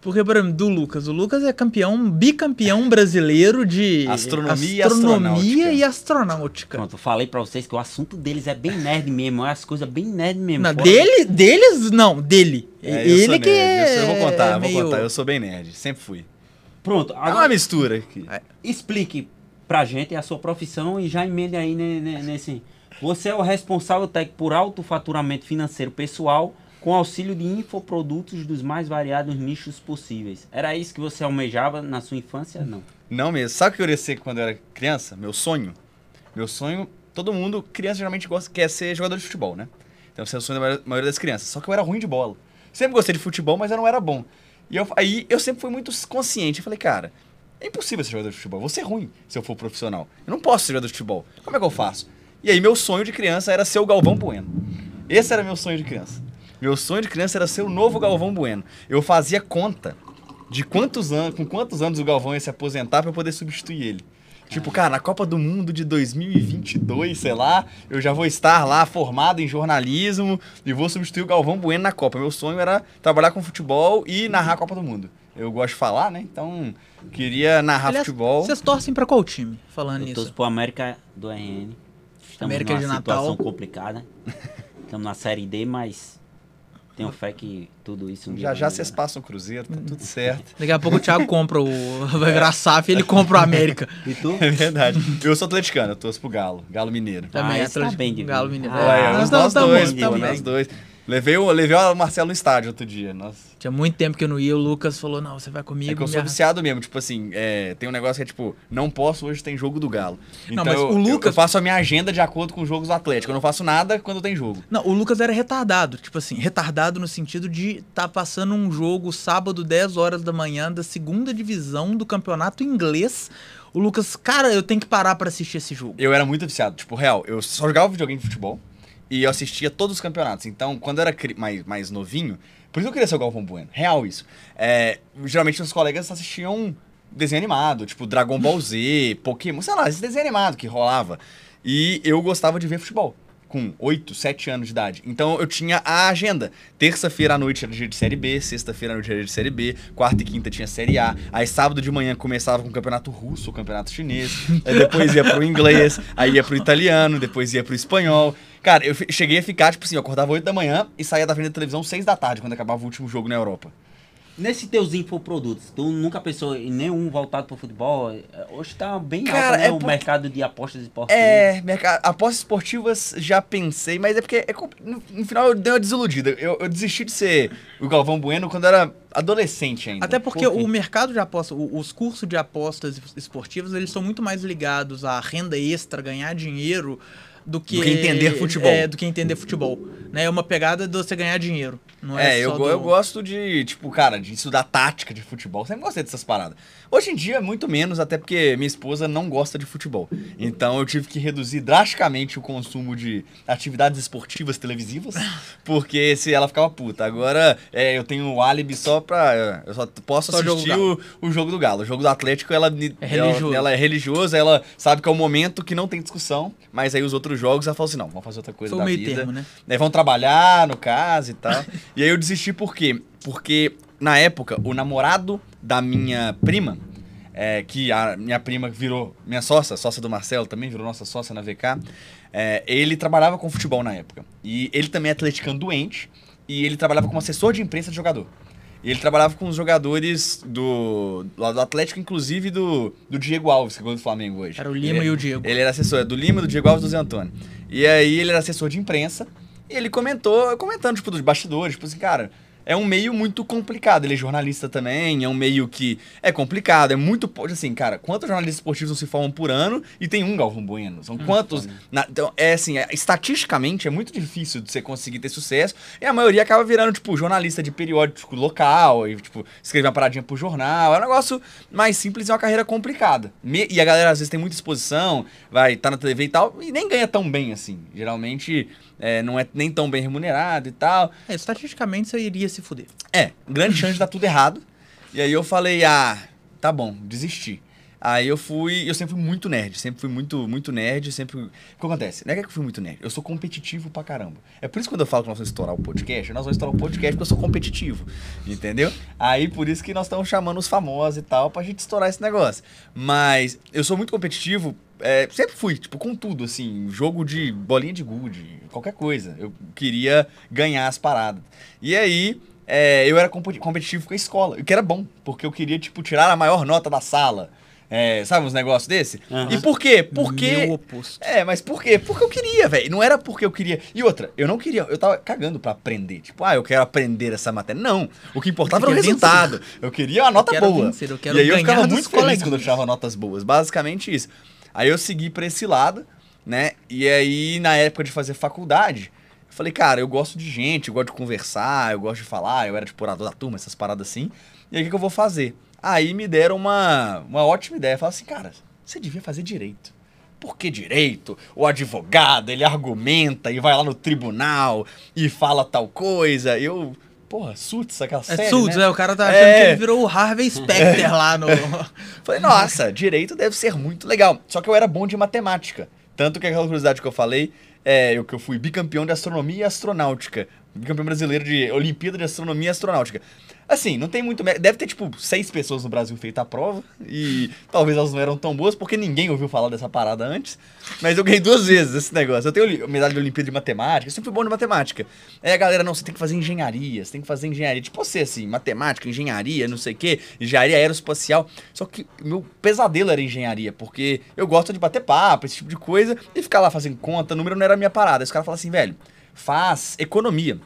Porque, por exemplo, do Lucas. O Lucas é campeão, bicampeão brasileiro de Astronomia e astronomia astronáutica. e astronáutica. Pronto, eu falei pra vocês que o assunto deles é bem nerd mesmo. É as coisas bem nerd mesmo. Não, dele, deles, não, dele. É, eu Ele sou que nerd. é. Eu, sou- eu vou contar, é eu vou meio- contar. Eu sou bem nerd, sempre fui. Pronto, É uma agora mistura aqui. explique pra gente a sua profissão e já emende aí ne- ne- nesse. Você é o responsável por alto faturamento financeiro pessoal com auxílio de infoprodutos dos mais variados nichos possíveis. Era isso que você almejava na sua infância? Não. Não mesmo. Sabe o que eu queria ser quando eu era criança? Meu sonho? Meu sonho, todo mundo, criança geralmente gosta, quer ser jogador de futebol, né? Então esse é o sonho da maioria- das crianças. Só que eu era ruim de bola. Sempre gostei de futebol, mas eu não era bom. E eu, aí eu sempre fui muito consciente. Eu falei, cara, é impossível ser jogador de futebol. Eu vou ser ruim se eu for profissional. Eu não posso ser jogador de futebol. Como é que eu faço? E aí meu sonho de criança era ser o Galvão Bueno. Esse era meu sonho de criança. Meu sonho de criança era ser o novo Galvão Bueno. Eu fazia conta de quantos anos, com quantos anos o Galvão ia se aposentar pra eu poder substituir ele. Tipo, cara, na Copa do Mundo de 2022, sei lá, eu já vou estar lá formado em jornalismo e vou substituir o Galvão Bueno na Copa. Meu sonho era trabalhar com futebol e narrar a Copa do Mundo. Eu gosto de falar, né? Então, queria narrar Aliás, futebol. Vocês torcem pra qual time? Falando Eu torço nisso. pro América do RN. Estamos América numa de Natal. situação complicada. Estamos na Série D, mas tenho fé que tudo isso um Já já vocês passam o Cruzeiro, tá tudo certo. Daqui a pouco o Thiago compra o. Vai virar SAF e ele compra o América. E tu? É verdade. Eu sou atleticano, eu torço pro Galo, Galo Mineiro. Também Ah, esse tá bem de Galo. Mineiro. Ah, É, Olha, nós os tamo- nós dois, bom, nós dois. Levei o, levei o Marcelo no estádio outro dia. Nossa. Tinha muito tempo que eu não ia, o Lucas falou, não, você vai comigo. É que eu sou viciado mesmo, tipo assim, é, tem um negócio que é tipo, não posso, hoje tem jogo do Galo. Então mas eu, o eu- Lucas- eu faço a minha agenda de acordo com os jogos do Atlético. Eu não faço nada quando tem jogo. Não, o Lucas era retardado. Tipo assim, retardado no sentido de tá passando um jogo sábado, 10 horas da manhã, da segunda divisão do campeonato inglês. O Lucas, cara, eu tenho que parar pra assistir esse jogo. Eu era muito viciado, tipo, real, eu só jogava videogame de futebol e eu assistia todos os campeonatos. Então, quando eu era mais, mais novinho, por isso eu queria ser o Galvão Bueno, real isso. É, geralmente meus colegas assistiam desenho animado, tipo Dragon Ball Z, Pokémon, sei lá, esse desenho animado que rolava. E eu gostava de ver futebol. Com 8, 7 anos de idade. Então eu tinha a agenda. Terça-feira à noite era dia de Série B, sexta-feira à noite era dia de Série B, quarta e quinta tinha Série A. Aí sábado de manhã começava com o campeonato russo, o campeonato chinês. Aí depois ia pro inglês, aí ia pro italiano, depois ia pro espanhol. Cara, eu cheguei a ficar, tipo assim, eu acordava 8 da manhã e saía da frente da televisão 6 da tarde, quando acabava o último jogo na Europa. Nesse teus infoprodutos, tu nunca pensou em nenhum voltado pro futebol? É, Hoje tá bem Cara, alto, né? é o por- mercado de apostas esportivas. É, mercado, apostas esportivas já pensei, mas é porque é no, no final eu dei uma desiludida. Eu, eu desisti de ser o Galvão Bueno quando eu era adolescente ainda. Até porque Por o mercado de apostas, os cursos de apostas esportivas, eles são muito mais ligados à renda extra, ganhar dinheiro, do que, Do que entender futebol. É, do que entender futebol. Né? É uma pegada de você ganhar dinheiro. Não é, É, eu, do- eu gosto de, tipo, cara, de estudar tática de futebol. Sempre gostei dessas paradas. Hoje em dia, muito menos, até porque minha esposa não gosta de futebol. Então eu tive que reduzir drasticamente o consumo de atividades esportivas televisivas, porque se ela ficava puta. Agora é, eu tenho um álibi só pra. Eu só posso Só assistir o, o jogo do Galo. O jogo do Atlético, ela, É religioso. ela, ela é religiosa, ela sabe que é o momento que não tem discussão, mas aí os outros jogos ela falou assim: não, vamos fazer outra coisa Foi da meio vida. termo, né? Né, vão trabalhar, no caso e tal. e aí eu desisti por quê? Porque, na época, o namorado da minha prima, é, que a minha prima virou minha sócia, sócia do Marcelo também, virou nossa sócia na VK, é, ele trabalhava com futebol na época. E ele também é atleticano doente, e ele trabalhava como assessor de imprensa de jogador. E ele trabalhava com os jogadores do, do Atlético, inclusive do, do Diego Alves, que é o do Flamengo hoje. Era o Lima Ele- e o Diego. ele era assessor é do Lima, do Diego Alves e do Zé Antônio. E aí ele era assessor de imprensa. E ele comentou, comentando, tipo, dos bastidores, tipo assim, cara, é um meio muito complicado. Ele é jornalista também, é um meio que é complicado, é muito. Assim, cara, quantos jornalistas esportivos não se formam por ano e tem um Galvão Bueno? São quantos. na- então, é assim, é- estatisticamente é muito difícil de você conseguir ter sucesso. E a maioria acaba virando, tipo, jornalista de periódico local, e, tipo, escrever uma paradinha pro jornal. É um negócio mais simples e uma carreira complicada. Me- e a galera às vezes tem muita exposição, vai estar na TV e tal, e nem ganha tão bem assim. Geralmente é, não é nem tão bem remunerado e tal. É, estatisticamente você iria se fuder. É, grande chance de dar tudo errado. E aí eu falei, ah, tá bom, desisti. Aí eu fui, eu sempre fui muito nerd, sempre fui muito, muito nerd, sempre... O que acontece? Não é que eu fui muito nerd, eu sou competitivo pra caramba. É por isso que quando eu falo que nós vamos estourar o podcast, nós vamos estourar o podcast porque eu sou competitivo, entendeu? Aí por isso que nós estamos chamando os famosos e tal pra gente estourar esse negócio. Mas eu sou muito competitivo, é, sempre fui, tipo, com tudo, assim, jogo de bolinha de gude, qualquer coisa. Eu queria ganhar as paradas. E aí, é, eu era compe- competitivo com a escola, o que era bom, porque eu queria, tipo, tirar a maior nota da sala. É, sabe uns negócios desse? Aham. E por quê? Porque. Meu oposto. É, mas por quê? Porque eu queria, velho. Não era porque eu queria. E outra, eu não queria, eu tava cagando pra aprender. Tipo, ah, eu quero aprender essa matéria. Não. O que importava era o resultado. Eu queria uma nota boa. vencer, eu quero e aí eu ficava muito feliz quando eu tirava notas boas. Basicamente isso. Aí eu segui pra esse lado, né? E aí, na época de fazer faculdade, eu falei, cara, eu gosto de gente, eu gosto de conversar, eu gosto de falar, eu era tipo orador da turma, essas paradas assim. E aí, o que, que eu vou fazer? Aí me deram uma, uma ótima ideia. Falaram assim, cara, você devia fazer direito. Por que direito? O advogado, ele argumenta e vai lá no tribunal e fala tal coisa. Eu, porra, Suits, aquela É série, Suits, né? é, o cara tá achando É. que ele virou o Harvey Specter lá no... Falei, nossa, direito deve ser muito legal. Só que eu era bom de matemática. Tanto que aquela curiosidade que eu falei, é eu que eu fui bicampeão de astronomia e astronáutica. Bicampeão brasileiro de Olimpíada de Astronomia e Astronáutica. Assim, não tem muito. Deve ter, tipo, seis pessoas no Brasil feito a prova. E talvez elas não eram tão boas, porque ninguém ouviu falar dessa parada antes. Mas eu ganhei duas vezes esse negócio. Eu tenho medalha de Olimpíada de Matemática, eu sempre fui bom de matemática. Aí a galera, não, você tem que fazer engenharia, você tem que fazer engenharia. Tipo você, assim, matemática, engenharia, não sei o quê, engenharia aeroespacial. Só que meu pesadelo era engenharia, porque eu gosto de bater papo, esse tipo de coisa, e ficar lá fazendo conta, número não era a minha parada. Os caras falam assim, velho, faz economia.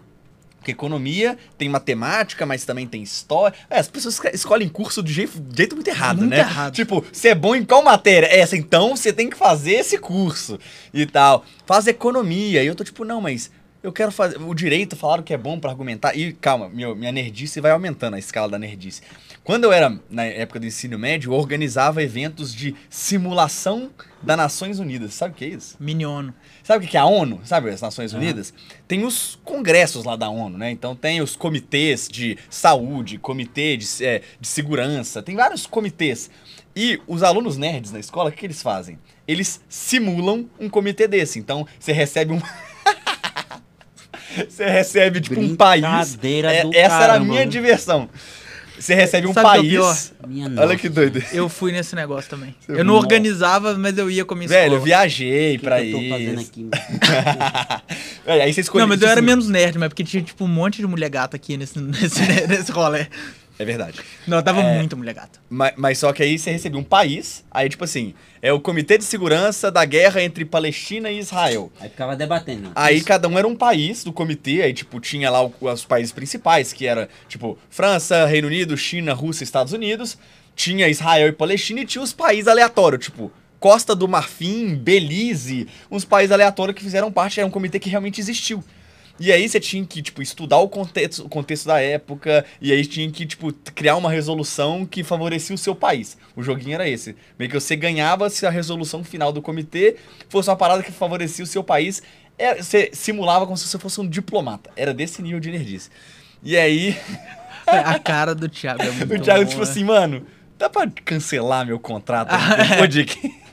Porque economia tem matemática, mas também tem história. É, as pessoas esco- escolhem curso de jeito, de jeito muito errado, Muito né? errado. Tipo, você é bom em qual matéria? Essa, então você tem que fazer esse curso e tal. Faz economia. E eu tô tipo, não, mas eu quero fazer. O direito falaram que é bom pra argumentar. E calma, meu, minha nerdice vai aumentando a escala da nerdice. Quando eu era na época do ensino médio, eu organizava eventos de simulação das Nações Unidas. Sabe o que é isso? Miniono. Sabe o que é a ONU? Sabe as Nações Unidas? Tem os congressos lá da ONU, né? Então tem os comitês de saúde, comitê de, eh, de segurança, tem vários comitês. E os alunos nerds na escola, o que, que eles fazem? Eles simulam um comitê desse. Então você recebe um. Você recebe, tipo, um país. É, essa era a caramba. minha diversão. Você recebe um Sabe o que é país. Olha nossa. que doido. Eu fui nesse negócio também. Você eu não organizava, mas eu ia com a minha Velho, eu escola. viajei O que pra que eu tô fazendo isso. aqui? Velho, aí você escolheu. Não, mas eu era menos nerd, mas porque tinha, tipo, um monte de mulher gata aqui nesse, nesse, nesse rolê. É verdade. Não, tava muito mulher gata. Mas, mas só que aí você recebia um país, aí tipo assim, é o Comitê de Segurança da Guerra entre Palestina e Israel. Aí ficava debatendo. Aí Isso. cada um era um país do comitê, aí tipo tinha lá os países principais, que era tipo França, Reino Unido, China, Rússia, Estados Unidos, tinha Israel e Palestina e tinha os países aleatórios, tipo Costa do Marfim, Belize, uns países aleatórios que fizeram parte, era um comitê que realmente existiu. E aí você tinha que, tipo, estudar o contexto, o contexto da época, e aí tinha que, tipo, criar uma resolução que favorecia o seu país. O joguinho era esse. Meio que você ganhava se a resolução final do comitê fosse uma parada que favorecia o seu país. Era- você simulava como se você fosse um diplomata. Era desse nível de nerdice. E aí, A cara do Thiago é muito o Thiago, tipo assim, mano, dá pra cancelar meu contrato? De que...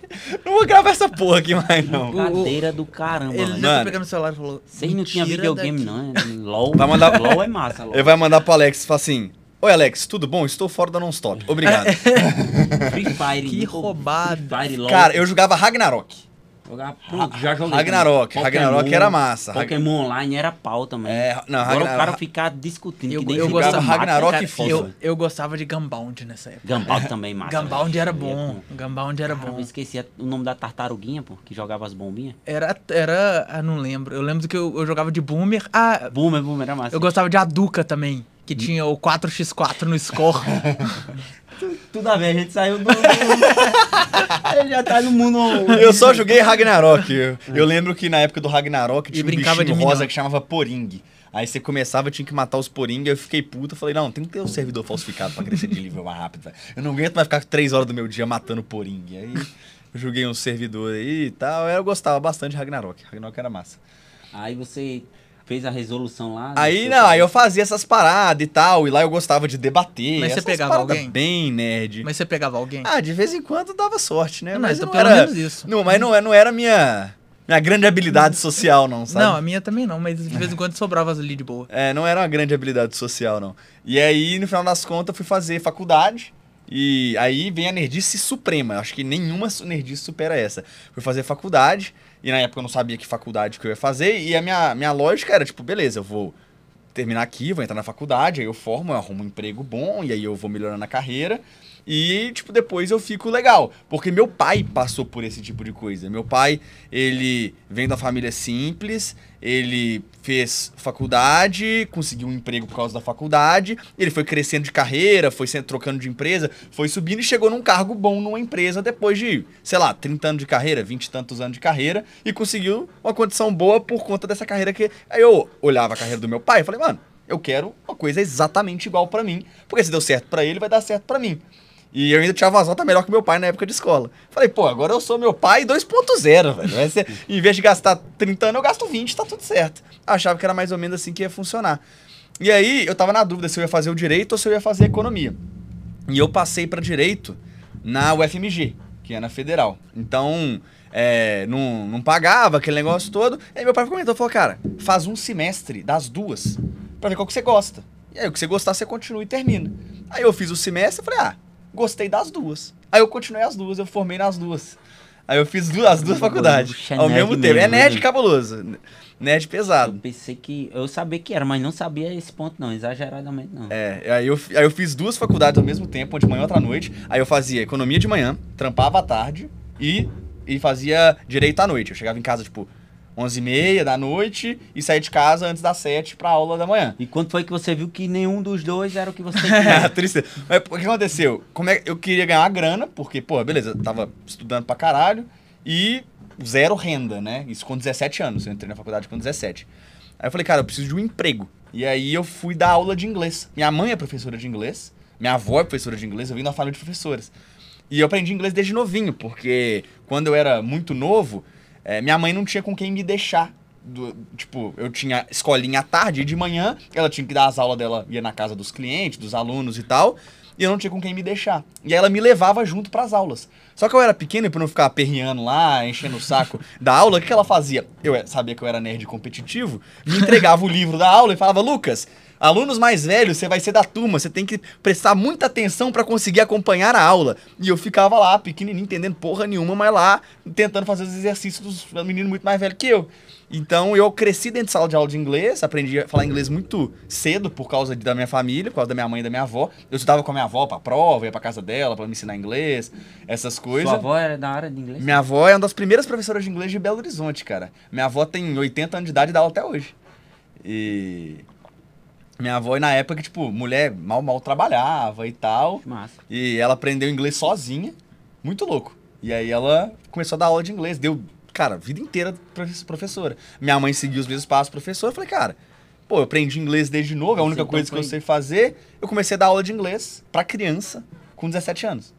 Não vou gravar essa porra aqui mais, não. Cadeira do caramba, Ele velho. já Mano. tá pegando o celular e falou. Vocês não tinham "Me tira videogame, daqui." não. é? LOL. Vai mandar- LOL é massa, LOL. Ele vai mandar pro Alex e falar assim: Oi, Alex, tudo bom? Estou fora da Non-Stop. Obrigado. Free Fire. Que roubada. Free Fire, LOL. Cara, eu jogava Ragnarok. Jogava, pronto, já joguei. Ragnarok. também. Ragnarok era massa. Pokémon Online era pau também. É, não, Agora Ragnar- o cara ficar discutindo Eu, eu gostava mata, Ragnarok cara, e eu, eu gostava de Gunbound nessa época. Gunbound também, massa. Gunbound era ia bom. Gunbound era Cara, eu bom. esqueci o nome da tartaruguinha, pô, que jogava as bombinhas. Era, era. Ah, não lembro. Eu lembro que eu, eu jogava de Boomer. Ah, Boomer, Boomer era massa. eu gostava de Aduca também. Que tinha o 4x4 no score. Tudo a ver, a gente saiu do... Ele já tá no mundo... Eu só joguei Ragnarok. Eu, eu lembro que na época do Ragnarok tinha um brincava bichinho de rosa que chamava Poring. Aí você começava, tinha que matar os Poring, eu fiquei puto. Falei, não, tem que ter um servidor falsificado pra crescer de nível mais rápido. velho. Eu não aguento mais ficar três horas do meu dia matando Poring. Aí eu joguei um servidor aí e tal. Eu gostava bastante de Ragnarok. Ragnarok era massa. Aí você fez a resolução lá. Aí do- não, aí eu fazia essas paradas e tal, e lá eu gostava de debater. Mas você pegava alguém? Bem nerd. Mas você pegava alguém? Ah, de vez em quando dava sorte, né? Não, mas então não pelo era, menos isso. Não, mas não, é- não era minha, minha grande habilidade social, não, sabe? Não, a minha também não, mas de vez em quando sobrava ali de boa. É, não era uma grande habilidade social, não. E aí, no final das contas, fui fazer faculdade. E aí vem a nerdice suprema. Acho que nenhuma nerdice supera essa. Fui fazer faculdade. E na época eu não sabia que faculdade que eu ia fazer. E a minha, minha lógica era, tipo, beleza, eu vou terminar aqui, vou entrar na faculdade, aí eu formo, eu arrumo um emprego bom, e aí eu vou melhorando a carreira. E, tipo, depois eu fico legal. Porque meu pai passou por esse tipo de coisa. Meu pai, ele vem da família simples, ele fez faculdade, conseguiu um emprego por causa da faculdade, ele foi crescendo de carreira, foi trocando de empresa, foi subindo e chegou num cargo bom numa empresa depois de, sei lá, 30 anos de carreira, 20 e tantos anos de carreira, e conseguiu uma condição boa por conta dessa carreira que. Aí eu olhava a carreira do meu pai e falei, mano, eu quero uma coisa exatamente igual pra mim, porque se deu certo pra ele, vai dar certo pra mim. E eu ainda tirava umas notas melhor que meu pai na época de escola. Falei, pô, agora eu sou meu pai 2.0, velho. Vai ser, em vez de gastar 30 anos, eu gasto 20, tá tudo certo. Achava que era mais ou menos assim que ia funcionar. E aí, eu tava na dúvida se eu ia fazer o direito ou se eu ia fazer economia. E eu passei pra direito na UFMG, que é na federal. Então, é, não, não pagava aquele negócio todo. Aí meu pai comentou, falou, cara, faz um semestre das duas pra ver qual que você gosta. E aí, o que você gostar, você continua e termina. Aí eu fiz o semestre e falei, ah, gostei das duas. Aí eu continuei as duas, eu formei nas duas. Aí eu fiz du- as duas faculdades Puxa, ao nerd mesmo tempo. É mesmo, nerd né? cabuloso. Nerd Eu pesado. pensei que... Eu sabia que era, mas não sabia esse ponto não, exageradamente não. É, aí eu, aí eu fiz duas faculdades ao mesmo tempo, uma de manhã e outra noite. Aí eu fazia economia de manhã, trampava à tarde e, e fazia direito à noite. Eu chegava em casa, tipo, 11h30 da noite e saía de casa antes das 7 pra aula da manhã. E quando foi que você viu que nenhum dos dois era o que você queria? triste. Mas o que aconteceu? Como é, eu queria ganhar grana, porque, pô, beleza, eu tava estudando pra caralho e zero renda, né? Isso com 17 anos. Eu entrei na faculdade com 17. Aí eu falei, cara, eu preciso de um emprego. E aí eu fui dar aula de inglês. Minha mãe é professora de inglês, minha avó é professora de inglês, eu vim da família de professoras. E eu aprendi inglês desde novinho, porque quando eu era muito novo, eh, minha mãe não tinha com quem me deixar. Do- tipo, eu tinha escolinha à tarde e de manhã, ela tinha que dar as aulas dela, ia na casa dos clientes, dos alunos e tal, e eu não tinha com quem me deixar. E aí ela me levava junto pras aulas. Só que eu era pequeno e pra não ficar aperreando lá, enchendo o saco da aula, o que que ela fazia? Eu eh, sabia que eu era nerd competitivo, me entregava o livro da aula e falava, Lucas, Alunos mais velhos, você vai ser da turma, você tem que prestar muita atenção pra conseguir acompanhar a aula. E eu ficava lá, pequenininho, entendendo porra nenhuma, mas lá, tentando fazer os exercícios dos meninos muito mais velhos que eu. Então eu cresci dentro de sala de aula de inglês, aprendi a falar inglês muito cedo por causa da minha família, por causa da minha mãe e da minha avó. Eu estudava com a minha avó pra prova, ia pra casa dela pra me ensinar inglês, essas coisas. Sua avó era da área de inglês? Minha avó é uma das primeiras professoras de inglês de Belo Horizonte, cara. Minha avó tem 80 anos de idade e dá aula até hoje. E. Minha avó, na época, tipo, mulher mal, mal trabalhava e tal. Massa. E ela aprendeu inglês sozinha. Muito louco. E aí ela começou a dar aula de inglês. Deu, cara, vida inteira profe- professora. Minha mãe seguiu os mesmos passos professora. Eu falei, cara, pô, eu aprendi inglês desde novo, é a única então coisa que eu foi- sei fazer. Eu comecei a dar aula de inglês pra criança com 17 anos.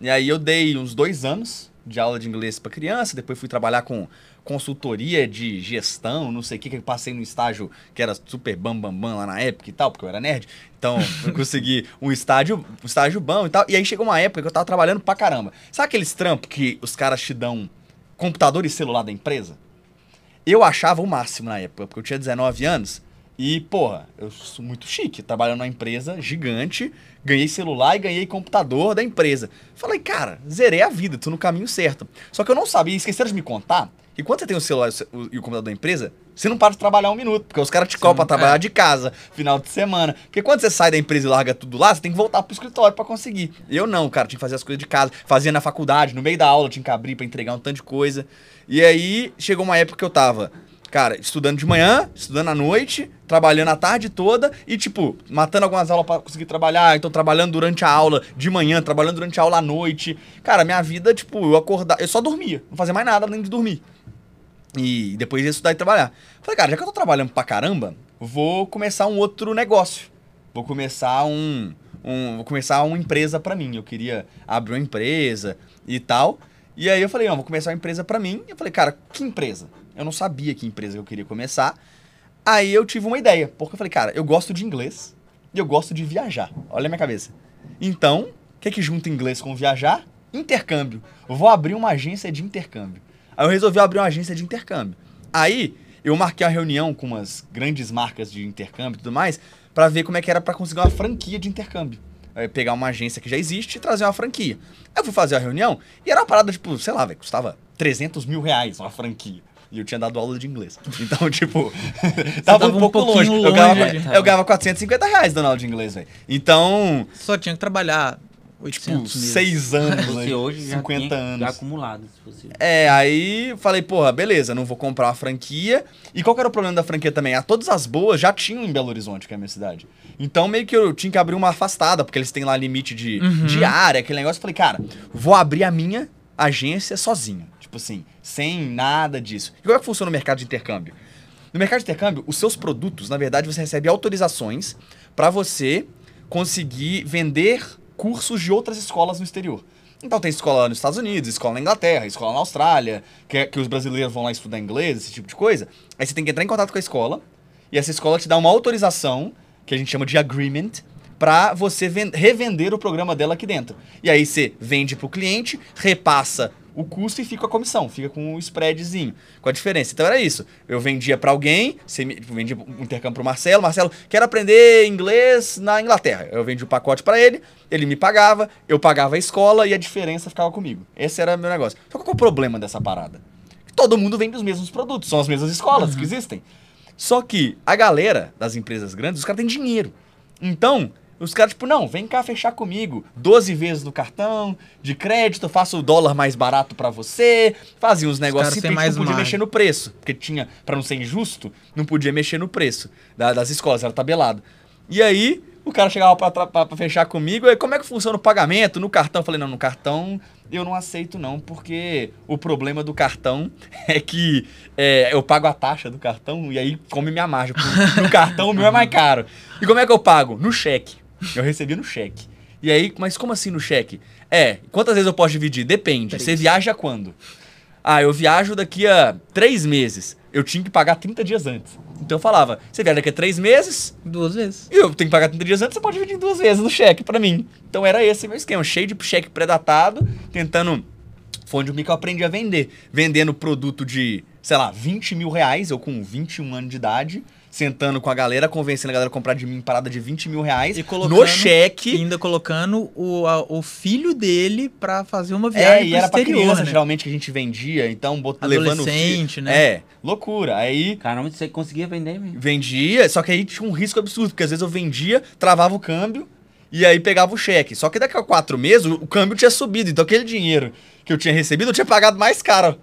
E aí eu dei uns dois anos de aula de inglês pra criança, depois fui trabalhar com consultoria de gestão, não sei o que, que eu passei no estágio que era super bam bam bam lá na época e tal, porque eu era nerd. Então, eu consegui um estágio, um estágio bom e tal. E aí chegou uma época que eu tava trabalhando pra caramba. Sabe aqueles trampos que os caras te dão computador e celular da empresa? Eu achava o máximo na época, porque eu tinha 19 anos. E, porra, eu sou muito chique, trabalhando numa empresa gigante, ganhei celular e ganhei computador da empresa. Falei, cara, zerei a vida, tô no caminho certo. Só que eu não sabia, esqueceram de me contar, que quando você tem o celular e o e computador da empresa, você não para de trabalhar um minuto, porque os caras te cobram pra trabalhar de casa, final de semana. Porque quando você sai da empresa e larga tudo lá, você tem que voltar pro escritório pra conseguir. Eu não, cara, tinha que fazer as coisas de casa, fazia na faculdade, no meio da aula, tinha que abrir pra entregar um tanto de coisa. E aí chegou uma época que eu tava Cara, estudando de manhã, estudando à noite, trabalhando a tarde toda e, tipo, matando algumas aulas pra conseguir trabalhar. Então, trabalhando durante a aula de manhã, trabalhando durante a aula à noite. Cara, minha vida, tipo, eu acordava. Eu só dormia. Não fazia mais nada além de dormir. E depois ia estudar e trabalhar. Falei, cara, já que eu tô trabalhando pra caramba, vou começar um outro negócio. Vou começar um. um vou começar uma empresa pra mim. Eu queria abrir uma empresa e tal. E aí eu falei, não, vou começar uma empresa pra mim. Eu falei, cara, que empresa? Eu não sabia que empresa eu queria começar. Aí eu tive uma ideia, porque eu falei, cara, eu gosto de inglês e eu gosto de viajar. Olha a minha cabeça. Então, o que que junta inglês com viajar? Intercâmbio. Eu vou abrir uma agência de intercâmbio. Aí eu resolvi abrir uma agência de intercâmbio. Aí eu marquei uma reunião com umas grandes marcas de intercâmbio e tudo mais pra ver como é que era pra conseguir uma franquia de intercâmbio. Aí pegar uma agência que já existe e trazer uma franquia. Aí eu fui fazer a reunião e era uma parada, tipo, sei lá, velho, custava 300 mil reais uma franquia. E eu tinha dado aula de inglês. Então, tipo, tava, tava um um pouco longe. pouquinho Eu ganhava, longe ali. eu ganhava 450 reais dando aula de inglês, velho. Então, Só tinha que trabalhar 800 tipo, meses. seis anos, Você né? hoje já 50 tinha anos. já acumulado, se fosse. É, aí falei, porra, beleza, não vou comprar uma franquia. E qual que era o problema da franquia também? Ah, todas as boas já tinham em Belo Horizonte, que é a minha cidade. Então meio que eu tinha que abrir uma afastada, porque eles têm lá limite de, Uhum. de área, aquele negócio. Eu falei, cara, vou abrir a minha agência sozinho. Tipo assim, sem nada disso. E como é que funciona o mercado de intercâmbio? No mercado de intercâmbio, os seus produtos, na verdade, você recebe autorizações para você conseguir vender cursos de outras escolas no exterior. Então tem escola nos Estados Unidos, escola na Inglaterra, escola na Austrália, que, é- que os brasileiros vão lá estudar inglês, esse tipo de coisa. Aí você tem que entrar em contato com a escola e essa escola te dá uma autorização, que a gente chama de agreement, para você ven- revender o programa dela aqui dentro. E aí você vende pro cliente, repassa o custo e fica a comissão, fica com o spreadzinho, com a diferença. Então era isso. Eu vendia para alguém, você me- tipo, vendia um intercâmbio pro Marcelo, Marcelo, quero aprender inglês na Inglaterra. Eu vendi o pacote para ele, ele me pagava, eu pagava a escola e a diferença ficava comigo. Esse era o meu negócio. Só qual é o problema dessa parada? Todo mundo vende os mesmos produtos, são as mesmas escolas que existem. Só que a galera das empresas grandes, os caras têm dinheiro. Então, os caras, tipo, não, vem cá fechar comigo. 12 vezes no cartão, de crédito, faço o dólar mais barato pra você. Fazia uns negócios assim, mais não podia margem. mexer no preço. Porque tinha, pra não ser injusto, não podia mexer no preço da- das escolas, era tabelado. E aí, o cara chegava pra fechar comigo, e como é que funciona o pagamento no cartão? Eu falei, não, no cartão eu não aceito não, porque o problema do cartão é que é, eu pago a taxa do cartão e aí come minha margem. No cartão o meu é mais caro. E como é que eu pago? No cheque. Eu recebi no cheque. E aí, mas como assim no cheque? É, quantas vezes eu posso dividir? Depende. Você viaja quando? Ah, eu viajo daqui a três meses. Eu tinha que pagar 30 dias antes. Então eu falava, você viaja daqui a três meses, Duas vezes. e eu tenho que pagar 30 dias antes, você pode dividir em duas vezes no cheque pra mim. Então era esse meu esquema, cheio de cheque pré-datado, tentando. Foi onde eu aprendi a vender. Vendendo produto de, sei lá, 20 mil reais, eu com 21 anos de idade, sentando com a galera, convencendo a galera a comprar de mim parada de 20 mil reais E colocando- no E cheque. ainda colocando o, a- o filho dele pra fazer uma É, viagem e pro era pra exterior, criança, né? geralmente, que a gente vendia, então bot- levando o filho. Adolescente, né? É, loucura. Aí Caramba, você conseguia vender mesmo. vendia, só que aí tinha um risco absurdo, porque às vezes eu vendia, travava o câmbio e aí pegava o cheque. Só que daqui a quatro meses o, o câmbio tinha subido, então aquele dinheiro que eu tinha recebido eu tinha pagado mais caro.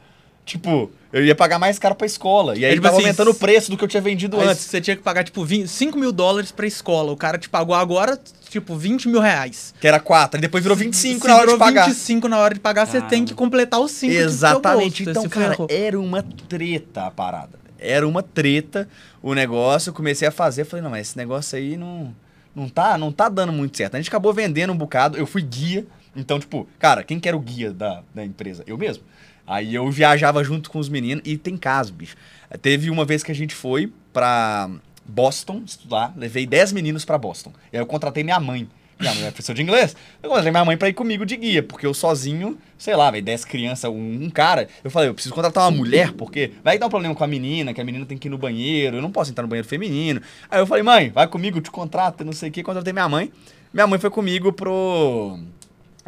Tipo, eu ia pagar mais caro pra escola. E aí É, tipo tava assim, aumentando o preço do que eu tinha vendido antes. você tinha que pagar, tipo, 20, 5 mil dólares pra escola. O cara te pagou agora, tipo, 20 mil reais. Que era quatro, e depois virou 25 Se na hora de virou pagar. 25 na hora de pagar, você tem que completar os 5 Exatamente. Do Então, cara, bolso, ferrou. era uma treta a parada. Era uma treta o negócio. Eu comecei a fazer, falei, não, mas esse negócio aí não, não, tá, não tá dando muito certo. A gente acabou vendendo um bocado, eu fui guia. Então, tipo, cara, quem que era o guia da, da empresa? Eu mesmo. Aí eu viajava junto com os meninos e tem caso, bicho. Teve uma vez que a gente foi pra Boston estudar, levei 10 meninos pra Boston. E aí eu contratei minha mãe. Minha mãe é professora de inglês. Eu contratei minha mãe pra ir comigo de guia, porque eu sozinho, sei lá, velho, 10 crianças, um, um cara. Eu falei, eu preciso contratar uma mulher, porque vai dar um problema com a menina, que a menina tem que ir no banheiro, eu não posso entrar no banheiro feminino. Aí eu falei, mãe, vai comigo, te contrato, não sei o que. Contratei minha mãe. Minha mãe foi comigo pro.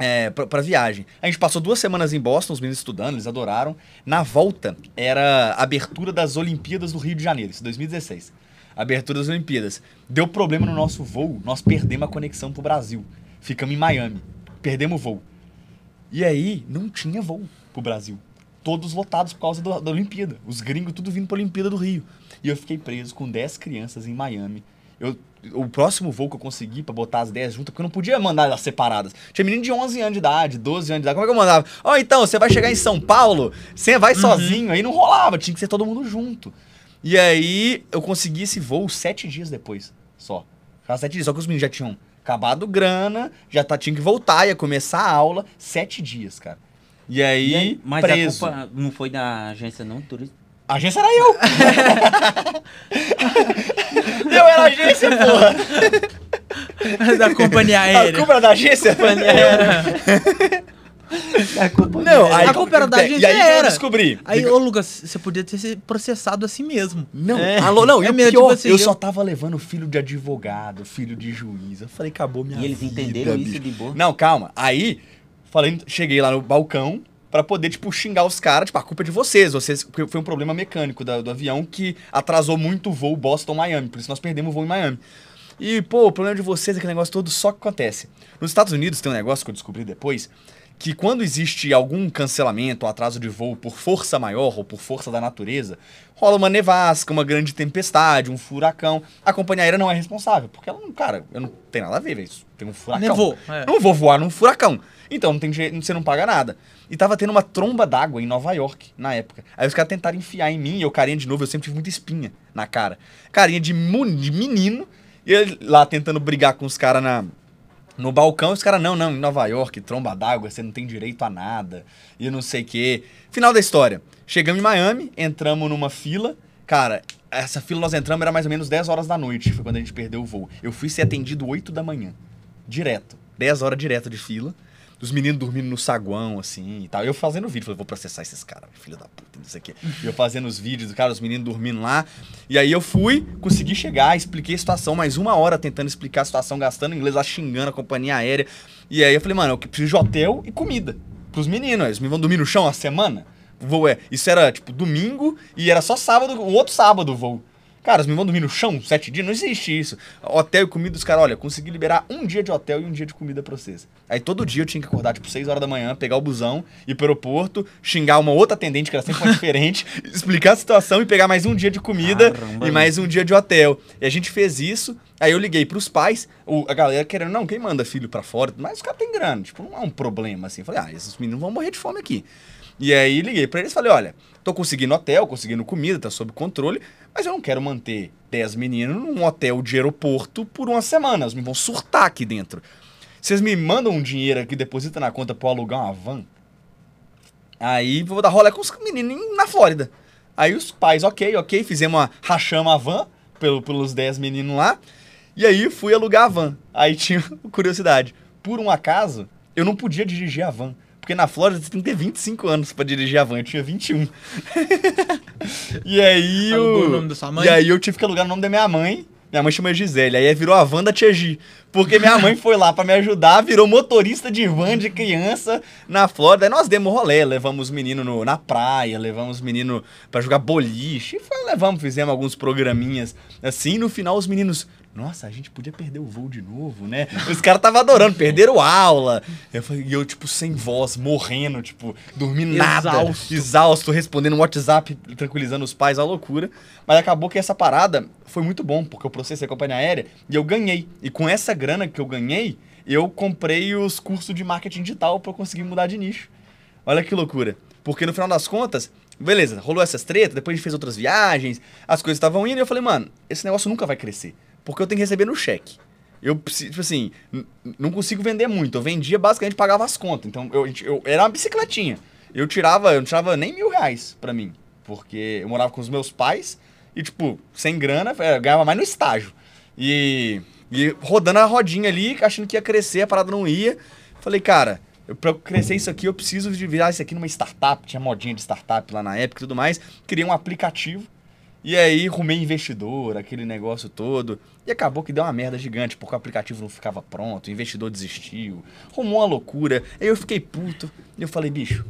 É, pra viagem. A gente passou duas semanas em Boston, os meninos estudando, eles adoraram. Na volta, era a abertura das Olimpíadas do Rio de Janeiro, isso 2016. Abertura das Olimpíadas. Deu problema no nosso voo, nós perdemos a conexão pro Brasil. Ficamos em Miami. Perdemos o voo. E aí, não tinha voo pro Brasil. Todos lotados por causa do- da Olimpíada. Os gringos tudo vindo pra Olimpíada do Rio. E eu fiquei preso com 10 crianças em Miami. Eu, o próximo voo que eu consegui pra botar as 10 juntas, porque eu não podia mandar elas separadas. Tinha menino de 11 anos de idade, 12 anos de idade. Como é que eu mandava? Ó, então, você vai chegar em São Paulo, você vai sozinho. Aí não rolava, tinha que ser todo mundo junto. E aí, eu consegui esse voo sete dias depois, só. Ficava sete dias, só que os meninos já tinham acabado grana, já tá, tinha que voltar, ia começar a aula, sete dias, cara. E aí, E aí, mas preso. a culpa não foi da agência, não, turista? A agência era eu. eu era a agência, porra. da companhia A aérea. culpa era da agência? A culpa Não, aí, A culpa era da E agência, aí que eu era. descobri. Aí, ô Lucas, você podia ter se processado assim mesmo. Não, É. alô, não, e É o mesmo, pior, assim, eu eu- só tava levando filho de advogado, filho de juiz. Eu falei, acabou minha E eles vida, entenderam isso bicho. de boa? Não, calma. Aí, falei, cheguei lá no balcão pra poder, tipo, xingar os caras, tipo, a culpa é de vocês. Vocês, porque foi um problema mecânico da- do avião que atrasou muito o voo Boston-Miami. Por isso nós perdemos o voo em Miami. E, pô, o problema de vocês é aquele negócio todo só que acontece. Nos Estados Unidos tem um negócio que eu descobri depois, que quando existe algum cancelamento ou atraso de voo por força maior ou por força da natureza, rola uma nevasca, uma grande tempestade, um furacão, a companhia aérea não é responsável, porque ela não, cara, eu não tem nada a ver, velho, isso tem um furacão. Nevou, é. Não vou voar num furacão. Então não tem jeito, você não paga nada. E tava tendo uma tromba d'água em Nova York, na época. Aí os caras tentaram enfiar em mim, e eu carinha de novo, eu sempre tive muita espinha na cara. Carinha de, de menino, e ele lá tentando brigar com os caras na, no balcão, os caras, não, não, em Nova York, tromba d'água, você não tem direito a nada, e não sei o quê. Final da história. Chegamos em Miami, entramos numa fila. Cara, essa fila nós entramos era mais ou menos 10 horas da noite, foi quando a gente perdeu o voo. Eu fui ser atendido 8 da manhã, direto. 10 horas direto de fila. Os meninos dormindo no saguão, assim, e tal. Eu fazendo vídeo, falei, vou processar esses caras, filho da puta, não sei o quê. E eu fazendo os vídeos, cara, os meninos dormindo lá. E aí eu fui, consegui chegar, expliquei a situação, mais uma hora tentando explicar a situação, gastando inglês lá, xingando a companhia aérea. E aí eu falei, mano, eu preciso de hotel e comida pros meninos. Eles me vão dormir no chão uma semana? O voo é. Isso era, tipo, domingo e era só sábado, o outro sábado o voo. Cara, os me vão dormir no chão sete dias? Não existe isso. Hotel e comida, os caras, olha, consegui liberar um dia de hotel e um dia de comida pra vocês. Aí todo dia eu tinha que acordar, tipo, seis horas da manhã, pegar o busão, ir pro aeroporto, xingar uma outra atendente, que era sempre uma diferente, explicar a situação e pegar mais um dia de comida Caramba, e mais um dia de hotel. E a gente fez isso, aí eu liguei pros pais, a galera querendo, não, quem manda filho pra fora? Mas os caras têm grana, tipo, não é um problema, assim. Eu Falei, ah, esses meninos vão morrer de fome aqui. E aí liguei pra eles e falei, olha, tô conseguindo hotel, conseguindo comida, tá sob controle, mas eu não quero manter 10 meninos num hotel de aeroporto por uma semana, eles me vão surtar aqui dentro. Vocês me mandam um dinheiro aqui, deposita na conta pra eu alugar uma van? Aí vou dar rolê com os meninos na Flórida. Aí os pais, ok, ok, fizemos uma, rachamos a van pelo, pelos 10 meninos lá. E aí fui alugar a van. Aí tinha curiosidade. Por um acaso, eu não podia dirigir a van. Porque na Flórida você tem que ter 25 anos pra dirigir a van. Eu tinha 21. e aí Alugou eu... o nome da sua mãe? E aí eu tive que alugar o nome da minha mãe. Minha mãe chama Gisele. Aí virou a van da Tia Gi. Porque minha mãe foi lá pra me ajudar, virou motorista de van de criança na Flórida. Aí nós demos rolê, levamos os meninos no- na praia, levamos os meninos pra jogar boliche. E foi, levamos, fizemos alguns programinhas assim. No final, os meninos. Nossa, a gente podia perder o voo de novo, né? Os caras estavam adorando, perderam aula. Eu falei, e eu, tipo, sem voz, morrendo, tipo, dormindo nada. Exausto. Exausto, respondendo um WhatsApp, tranquilizando os pais, a loucura. Mas acabou que essa parada foi muito bom, porque eu processei a companhia aérea e eu ganhei. E com essa grana que eu ganhei, eu comprei os cursos de marketing digital pra eu conseguir mudar de nicho. Olha que loucura. Porque no final das contas, beleza, rolou essas tretas, depois a gente fez outras viagens, as coisas estavam indo e eu falei, mano, esse negócio nunca vai crescer. Porque eu tenho que receber no cheque. Eu, tipo assim, não consigo vender muito. Eu vendia, basicamente, pagava as contas. Então, eu, eu- era uma bicicletinha. Eu tirava, eu não tirava nem mil reais pra mim. Porque eu morava com os meus pais e, tipo, sem grana, eh, eu ganhava mais no estágio. E, e rodando a rodinha ali, achando que ia crescer, a parada não ia. Falei, cara, eu crescer isso aqui, eu preciso de virar isso aqui numa startup. Tinha modinha de startup lá na época e tudo mais. Criei um aplicativo. E aí, rumei investidor, aquele negócio todo. E acabou que deu uma merda gigante, porque o aplicativo não ficava pronto, o investidor desistiu. Rumou uma loucura. Aí eu fiquei puto. E eu falei, bicho,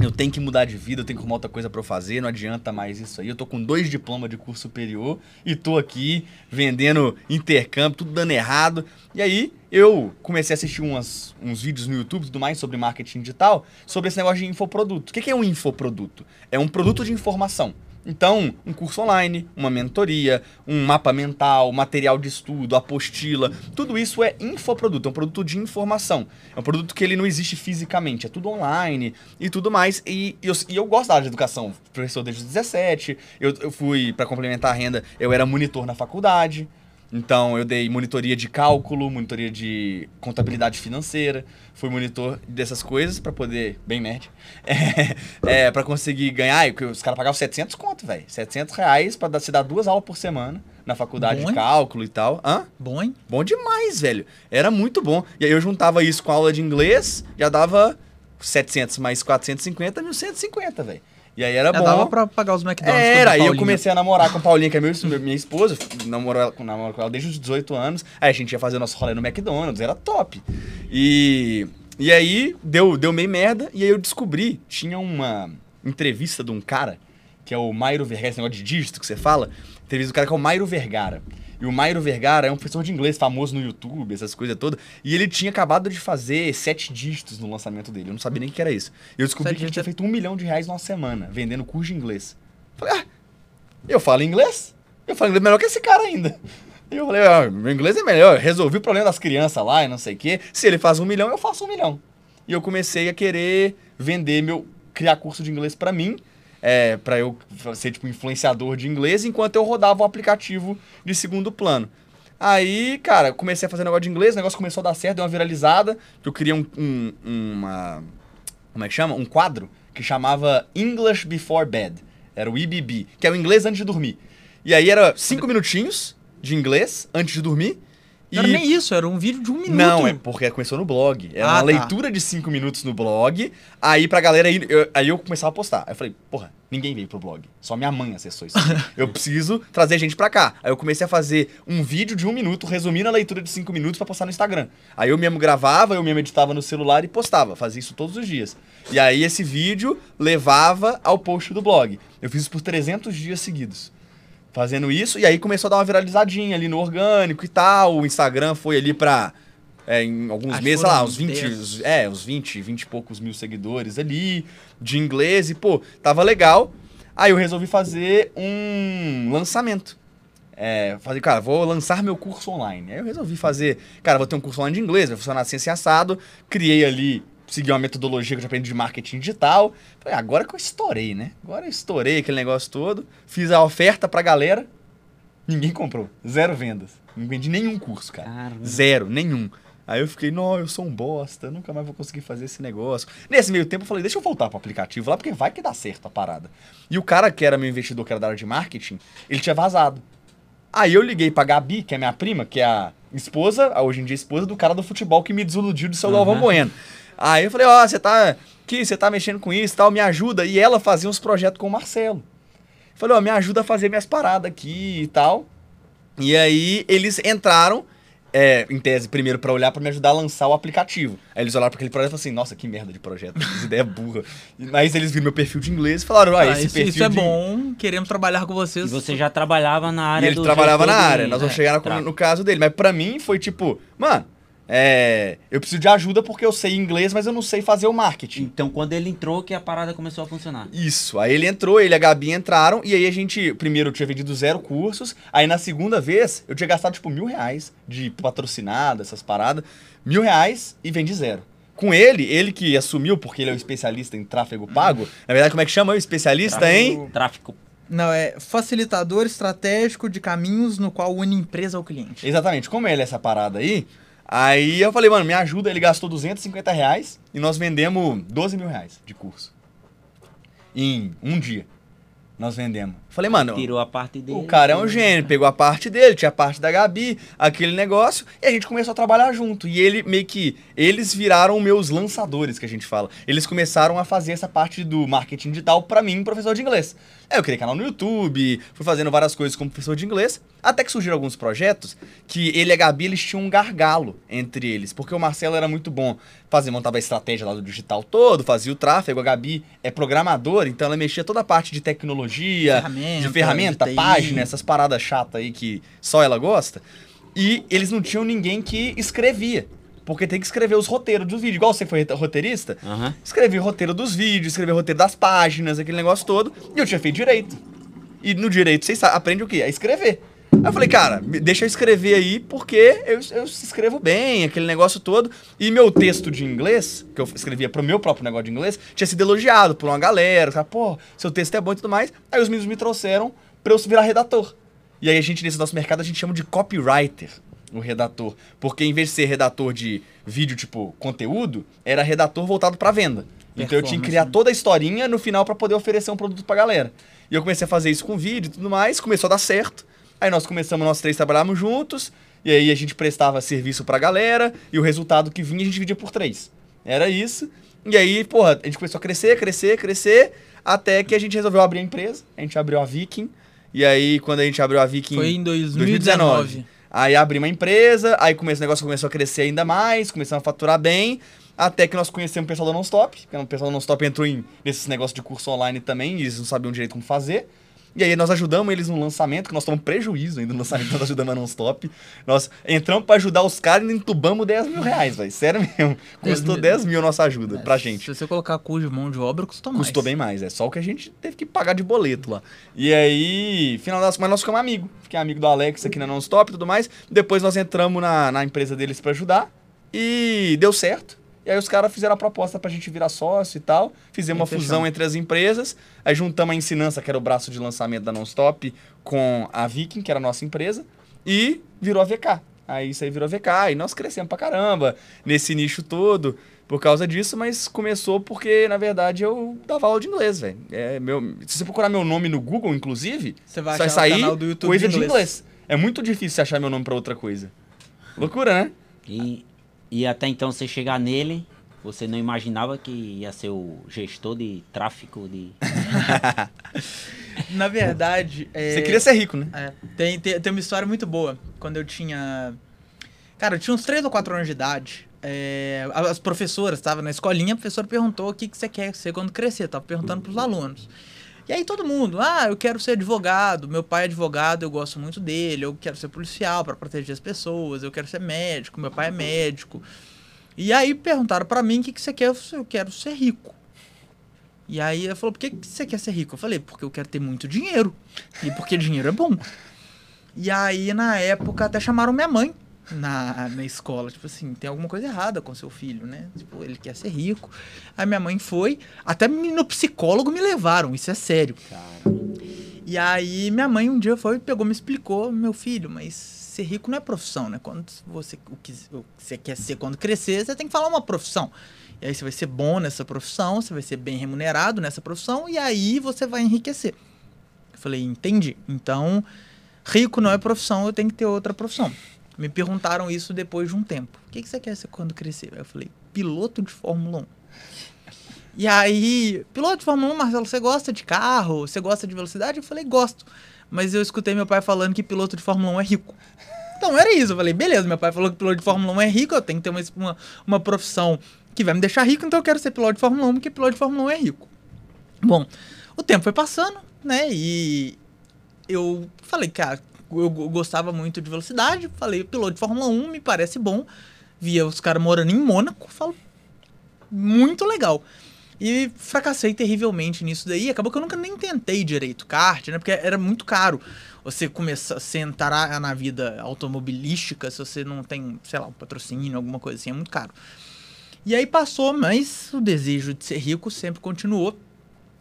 eu tenho que mudar de vida, eu tenho que arrumar outra coisa pra eu fazer, não adianta mais isso aí. Eu tô com dois diplomas de curso superior e tô aqui vendendo intercâmbio, tudo dando errado. E aí eu comecei a assistir umas, uns vídeos no YouTube e tudo mais sobre marketing digital, sobre esse negócio de infoproduto. O que é um infoproduto? É um produto de informação. Então, um curso online, uma mentoria, um mapa mental, material de estudo, apostila, tudo isso é infoproduto, é um produto de informação. É um produto que ele não existe fisicamente, é tudo online e tudo mais. E, e eu, e eu gosto da área de educação, professor desde os 17, eu, eu fui, para complementar a renda, eu era monitor na faculdade. Então eu dei monitoria de cálculo, monitoria de contabilidade financeira, fui monitor dessas coisas pra poder, bem nerd, é, é, para conseguir ganhar, porque os caras pagavam 700 conto, velho, 700 reais pra dar, se dar duas aulas por semana na faculdade Bom, de cálculo e tal. Hã? Bom, hein? Bom demais, velho. Era muito bom. E aí eu juntava isso com a aula de inglês, já dava 700 mais 450, 1150, velho. E aí era Já bom. dava pra pagar os McDonald's. Era, aí eu comecei a namorar com a Paulinha, que é meu, minha esposa, namoro, namoro com ela desde os 18 anos, aí a gente ia fazer nosso rolê no McDonald's, era top. E, e aí deu, deu meio merda, e aí eu descobri, tinha uma entrevista de um cara, que é o Mairo Vergara, esse negócio de dígito que você fala, entrevista do cara que é o Mairo Vergara. E o Mairo Vergara é um professor de inglês famoso no YouTube, essas coisas todas. E ele tinha acabado de fazer sete dígitos no lançamento dele. Eu não sabia nem o que era isso. E eu descobri Sete que ele tinha é- feito um milhão de reais numa semana, vendendo curso de inglês. Falei, ah, eu falo inglês? Eu falo inglês melhor que esse cara ainda. E eu falei, ah, meu inglês é melhor. Eu resolvi o problema das crianças lá e não sei o quê. Se ele faz um milhão, eu faço um milhão. E eu comecei a querer vender meu. criar curso de inglês pra mim. É, para eu ser tipo influenciador de inglês, enquanto eu rodava o aplicativo de segundo plano. Aí, cara, comecei a fazer negócio de inglês, o negócio começou a dar certo, deu uma viralizada, eu queria um, um- uma. Como é que chama? Um quadro que chamava English Before Bed. Era o IBB, que é o inglês antes de dormir. E aí era cinco minutinhos de inglês antes de dormir. Não era nem isso, era um vídeo de um minuto. Não, é porque começou no blog. Era Ah, uma tá. leitura de cinco minutos no blog. Aí pra galera ir. eu- aí eu começava a postar. Aí eu falei, porra, ninguém veio pro blog. Só minha mãe acessou isso. eu preciso trazer gente pra cá. Aí eu comecei a fazer um vídeo de um minuto, resumindo a leitura de cinco minutos pra postar no Instagram. Aí eu mesmo gravava, eu mesmo editava no celular e postava. Fazia isso todos os dias. E aí esse vídeo levava ao post do blog. Eu fiz isso por 300 dias seguidos fazendo isso, e aí começou a dar uma viralizadinha ali no orgânico e tal. O Instagram foi ali pra. é, em alguns Acho meses, sei lá, uns uns 20, 10. os- é, uns 20, 20 e poucos mil seguidores ali, de inglês, e pô, tava legal. Aí eu resolvi fazer um lançamento. É, falei, cara, vou lançar meu curso online. Aí eu resolvi fazer, cara, vou ter um curso online de inglês, vai funcionar assim, assim, assado. Criei ali, segui uma metodologia que eu já aprendi de marketing digital. Falei, agora que eu estourei, né? Agora eu estourei aquele negócio todo. Fiz a oferta pra galera. Ninguém comprou. Zero vendas. Não vendi nenhum curso, cara. Caramba. Zero, nenhum. Aí eu fiquei, não, eu sou um bosta, nunca mais vou conseguir fazer esse negócio. Nesse meio tempo eu falei, deixa eu voltar pro aplicativo lá, porque vai que dá certo a parada. E o cara que era meu investidor, que era da área de marketing, ele tinha vazado. Aí eu liguei pra Gabi, que é minha prima, que é a esposa, a hoje em dia esposa do cara do futebol que me desiludiu de seu Galvão Aham. Bueno. Aí eu falei, ó, você tá aqui, você tá mexendo com isso e tal, me ajuda. E ela fazia uns projetos com o Marcelo. Falei, ó, me ajuda a fazer minhas paradas aqui e tal. E aí eles entraram, é, em tese, primeiro pra olhar pra me ajudar a lançar o aplicativo. Aí eles olharam pra aquele projeto e falaram assim, nossa, que merda de projeto, que ideia burra. Mas eles viram meu perfil de inglês e falaram, ah, Ah, esse isso, perfil isso é de... bom, queremos trabalhar com vocês. E você já trabalhava na área E ele do trabalhava na área, nós vamos é, chegar no, tráfego. no caso dele. Mas pra mim foi tipo, mano, é, eu preciso de ajuda porque eu sei inglês, mas eu não sei fazer o marketing. Então, quando ele entrou, que a parada começou a funcionar. Isso, aí ele entrou, ele e a Gabi entraram, e aí a gente, primeiro eu tinha vendido zero cursos, aí na segunda vez eu tinha gastado tipo mil reais de patrocinado, essas paradas, mil reais e vendi zero. Com ele, ele que assumiu, porque ele é o especialista em tráfego pago, na verdade como é que chama o especialista em... Tráfico. Não, é facilitador estratégico de caminhos no qual une empresa ao cliente. Exatamente, como ele é essa parada aí, aí eu falei, mano, me ajuda, ele gastou 250 reais e nós vendemos 12 mil reais de curso. Em um dia, nós vendemos. Falei, mano, Tirou a parte dele. o cara é um gênio, pegou a parte dele, tinha a parte da Gabi, aquele negócio, e a gente começou a trabalhar junto. E ele meio que. Eles viraram meus lançadores, que a gente fala. Eles começaram a fazer essa parte do marketing digital pra mim, professor de inglês. Aí eu criei canal no YouTube, fui fazendo várias coisas como professor de inglês, até que surgiram alguns projetos que ele e a Gabi eles tinham um gargalo entre eles, porque o Marcelo era muito bom fazer, montava a estratégia lá do digital todo, fazia o tráfego, a Gabi é programadora, então ela mexia toda a parte de tecnologia, Ferramenta, de ferramenta, de página, essas paradas chatas aí que só ela gosta. E eles não tinham ninguém que escrevia. Porque tem que escrever os roteiros dos vídeos. Igual você foi roteirista, Aham. escrevi o roteiro dos vídeos, escrevi o roteiro das páginas, aquele negócio todo. E eu tinha feito direito. E no direito você aprende o quê? A escrever. Aí eu falei, cara, deixa eu escrever aí, porque eu, eu escrevo bem, aquele negócio todo. E meu texto de inglês, que eu escrevia pro meu próprio negócio de inglês, tinha sido elogiado por uma galera. Cara, Pô, seu texto é bom e tudo mais. Aí os meninos me trouxeram pra eu virar redator. E aí a gente, nesse nosso mercado, a gente chama de copywriter, o redator. Porque em vez de ser redator de vídeo, tipo, conteúdo, era redator voltado pra venda. Então eu tinha que criar né? toda a historinha no final pra poder oferecer um produto pra galera. E eu comecei a fazer isso com vídeo e tudo mais, começou a dar certo. Aí nós começamos, nós três trabalhávamos juntos, e aí a gente prestava serviço pra galera, e o resultado que vinha a gente dividia por três. Era isso. E aí, porra, a gente começou a crescer, crescer, crescer, até que a gente resolveu abrir a empresa. A gente abriu a Viking. E aí, quando a gente abriu a Viking. Foi em 2019. Aí abri uma empresa, aí esse negócio começou a crescer ainda mais, começamos a faturar bem, até que nós conhecemos o pessoal da Nonstop, porque o pessoal da Nonstop entrou em, nesses negócios de curso online também, e eles não sabiam direito como fazer. E aí nós ajudamos eles no lançamento, que nós tomamos prejuízo ainda no lançamento, nós ajudamos a Nonstop. Nós entramos pra ajudar os caras e entubamos 10 mil reais, velho. Sério mesmo. 10 Custou mil. 10 mil a nossa ajuda pra É, gente. Se você colocar custo de mão de obra, custou mais. Custou bem mais, é só o que a gente teve que pagar de boleto lá. E aí, final das mas nós ficamos amigos. Fiquei amigo do Alex aqui na Nonstop e tudo mais. Depois nós entramos na, na empresa deles pra ajudar e deu certo. E aí os caras fizeram a proposta pra gente virar sócio e tal. Fizemos uma E fechamos. fusão entre as empresas. Aí juntamos a Ensinança, que era o braço de lançamento da Nonstop, com a Viking, que era a nossa empresa. E virou a VK. Aí isso aí virou a VK. E nós crescemos pra caramba nesse nicho todo por causa disso, mas começou porque, na verdade, eu dava aula de inglês, velho. É, meu, se você procurar meu nome no Google, inclusive, Você vai vai sair canal do YouTube coisa de de inglês. inglês. É muito difícil você achar meu nome pra outra coisa. Loucura, né? E, e até então você chegar nele, você não imaginava que ia ser o gestor de tráfico de. Na verdade. é, Você queria ser rico, né? É, tem, tem, tem uma história muito boa. Quando eu tinha. Cara, eu tinha uns 3 ou 4 anos de idade. é, as professoras estavam na escolinha, a professora perguntou o que, que você quer ser quando crescer. Tava perguntando pros alunos. E aí todo mundo, ah, eu quero ser advogado, meu pai é advogado, eu gosto muito dele, eu quero ser policial para proteger as pessoas, eu quero ser médico, meu pai é médico. E aí perguntaram para mim o que, que você quer, eu falei, eu quero ser rico. E aí ela falou, por que, que você quer ser rico? Eu falei, porque eu quero ter muito dinheiro. E porque dinheiro é bom. E aí, na época, até chamaram minha mãe na, na escola. Tipo assim, tem alguma coisa errada com seu filho, né? Tipo, ele quer ser rico. Aí minha mãe foi, até no psicólogo me levaram, isso é sério. E aí minha mãe um dia foi, pegou, me explicou, meu filho, mas ser rico não é profissão, né? Quando você, o que você quer ser quando crescer, você tem que falar uma profissão. E aí você vai ser bom nessa profissão, você vai ser bem remunerado nessa profissão, e aí você vai enriquecer. Eu falei, entendi. Então, rico não é profissão, eu tenho que ter outra profissão. Me perguntaram isso depois de um tempo. O que, que você quer ser quando crescer? Eu falei, piloto de Fórmula 1. E aí, piloto de Fórmula 1, Marcelo, você gosta de carro? Você gosta de velocidade? Eu falei, gosto. Mas eu escutei meu pai falando que piloto de Fórmula 1 é rico. Então era isso. Eu falei, beleza, meu pai falou que piloto de Fórmula 1 é rico, eu tenho que ter uma, uma, uma profissão que vai me deixar rico, então eu quero ser piloto de Fórmula 1, porque piloto de Fórmula 1 é rico. Bom, o tempo foi passando, né? E eu falei, cara, eu gostava muito de velocidade, falei, piloto de Fórmula 1 me parece bom. Via os caras morando em Mônaco, falo, muito legal. E fracassei terrivelmente nisso daí. Acabou que eu nunca nem tentei direito kart, né? Porque era muito caro você começar, você entrar na vida automobilística se você não tem, sei lá, um patrocínio, alguma coisa assim, é muito caro. E aí passou, mas o desejo de ser rico sempre continuou.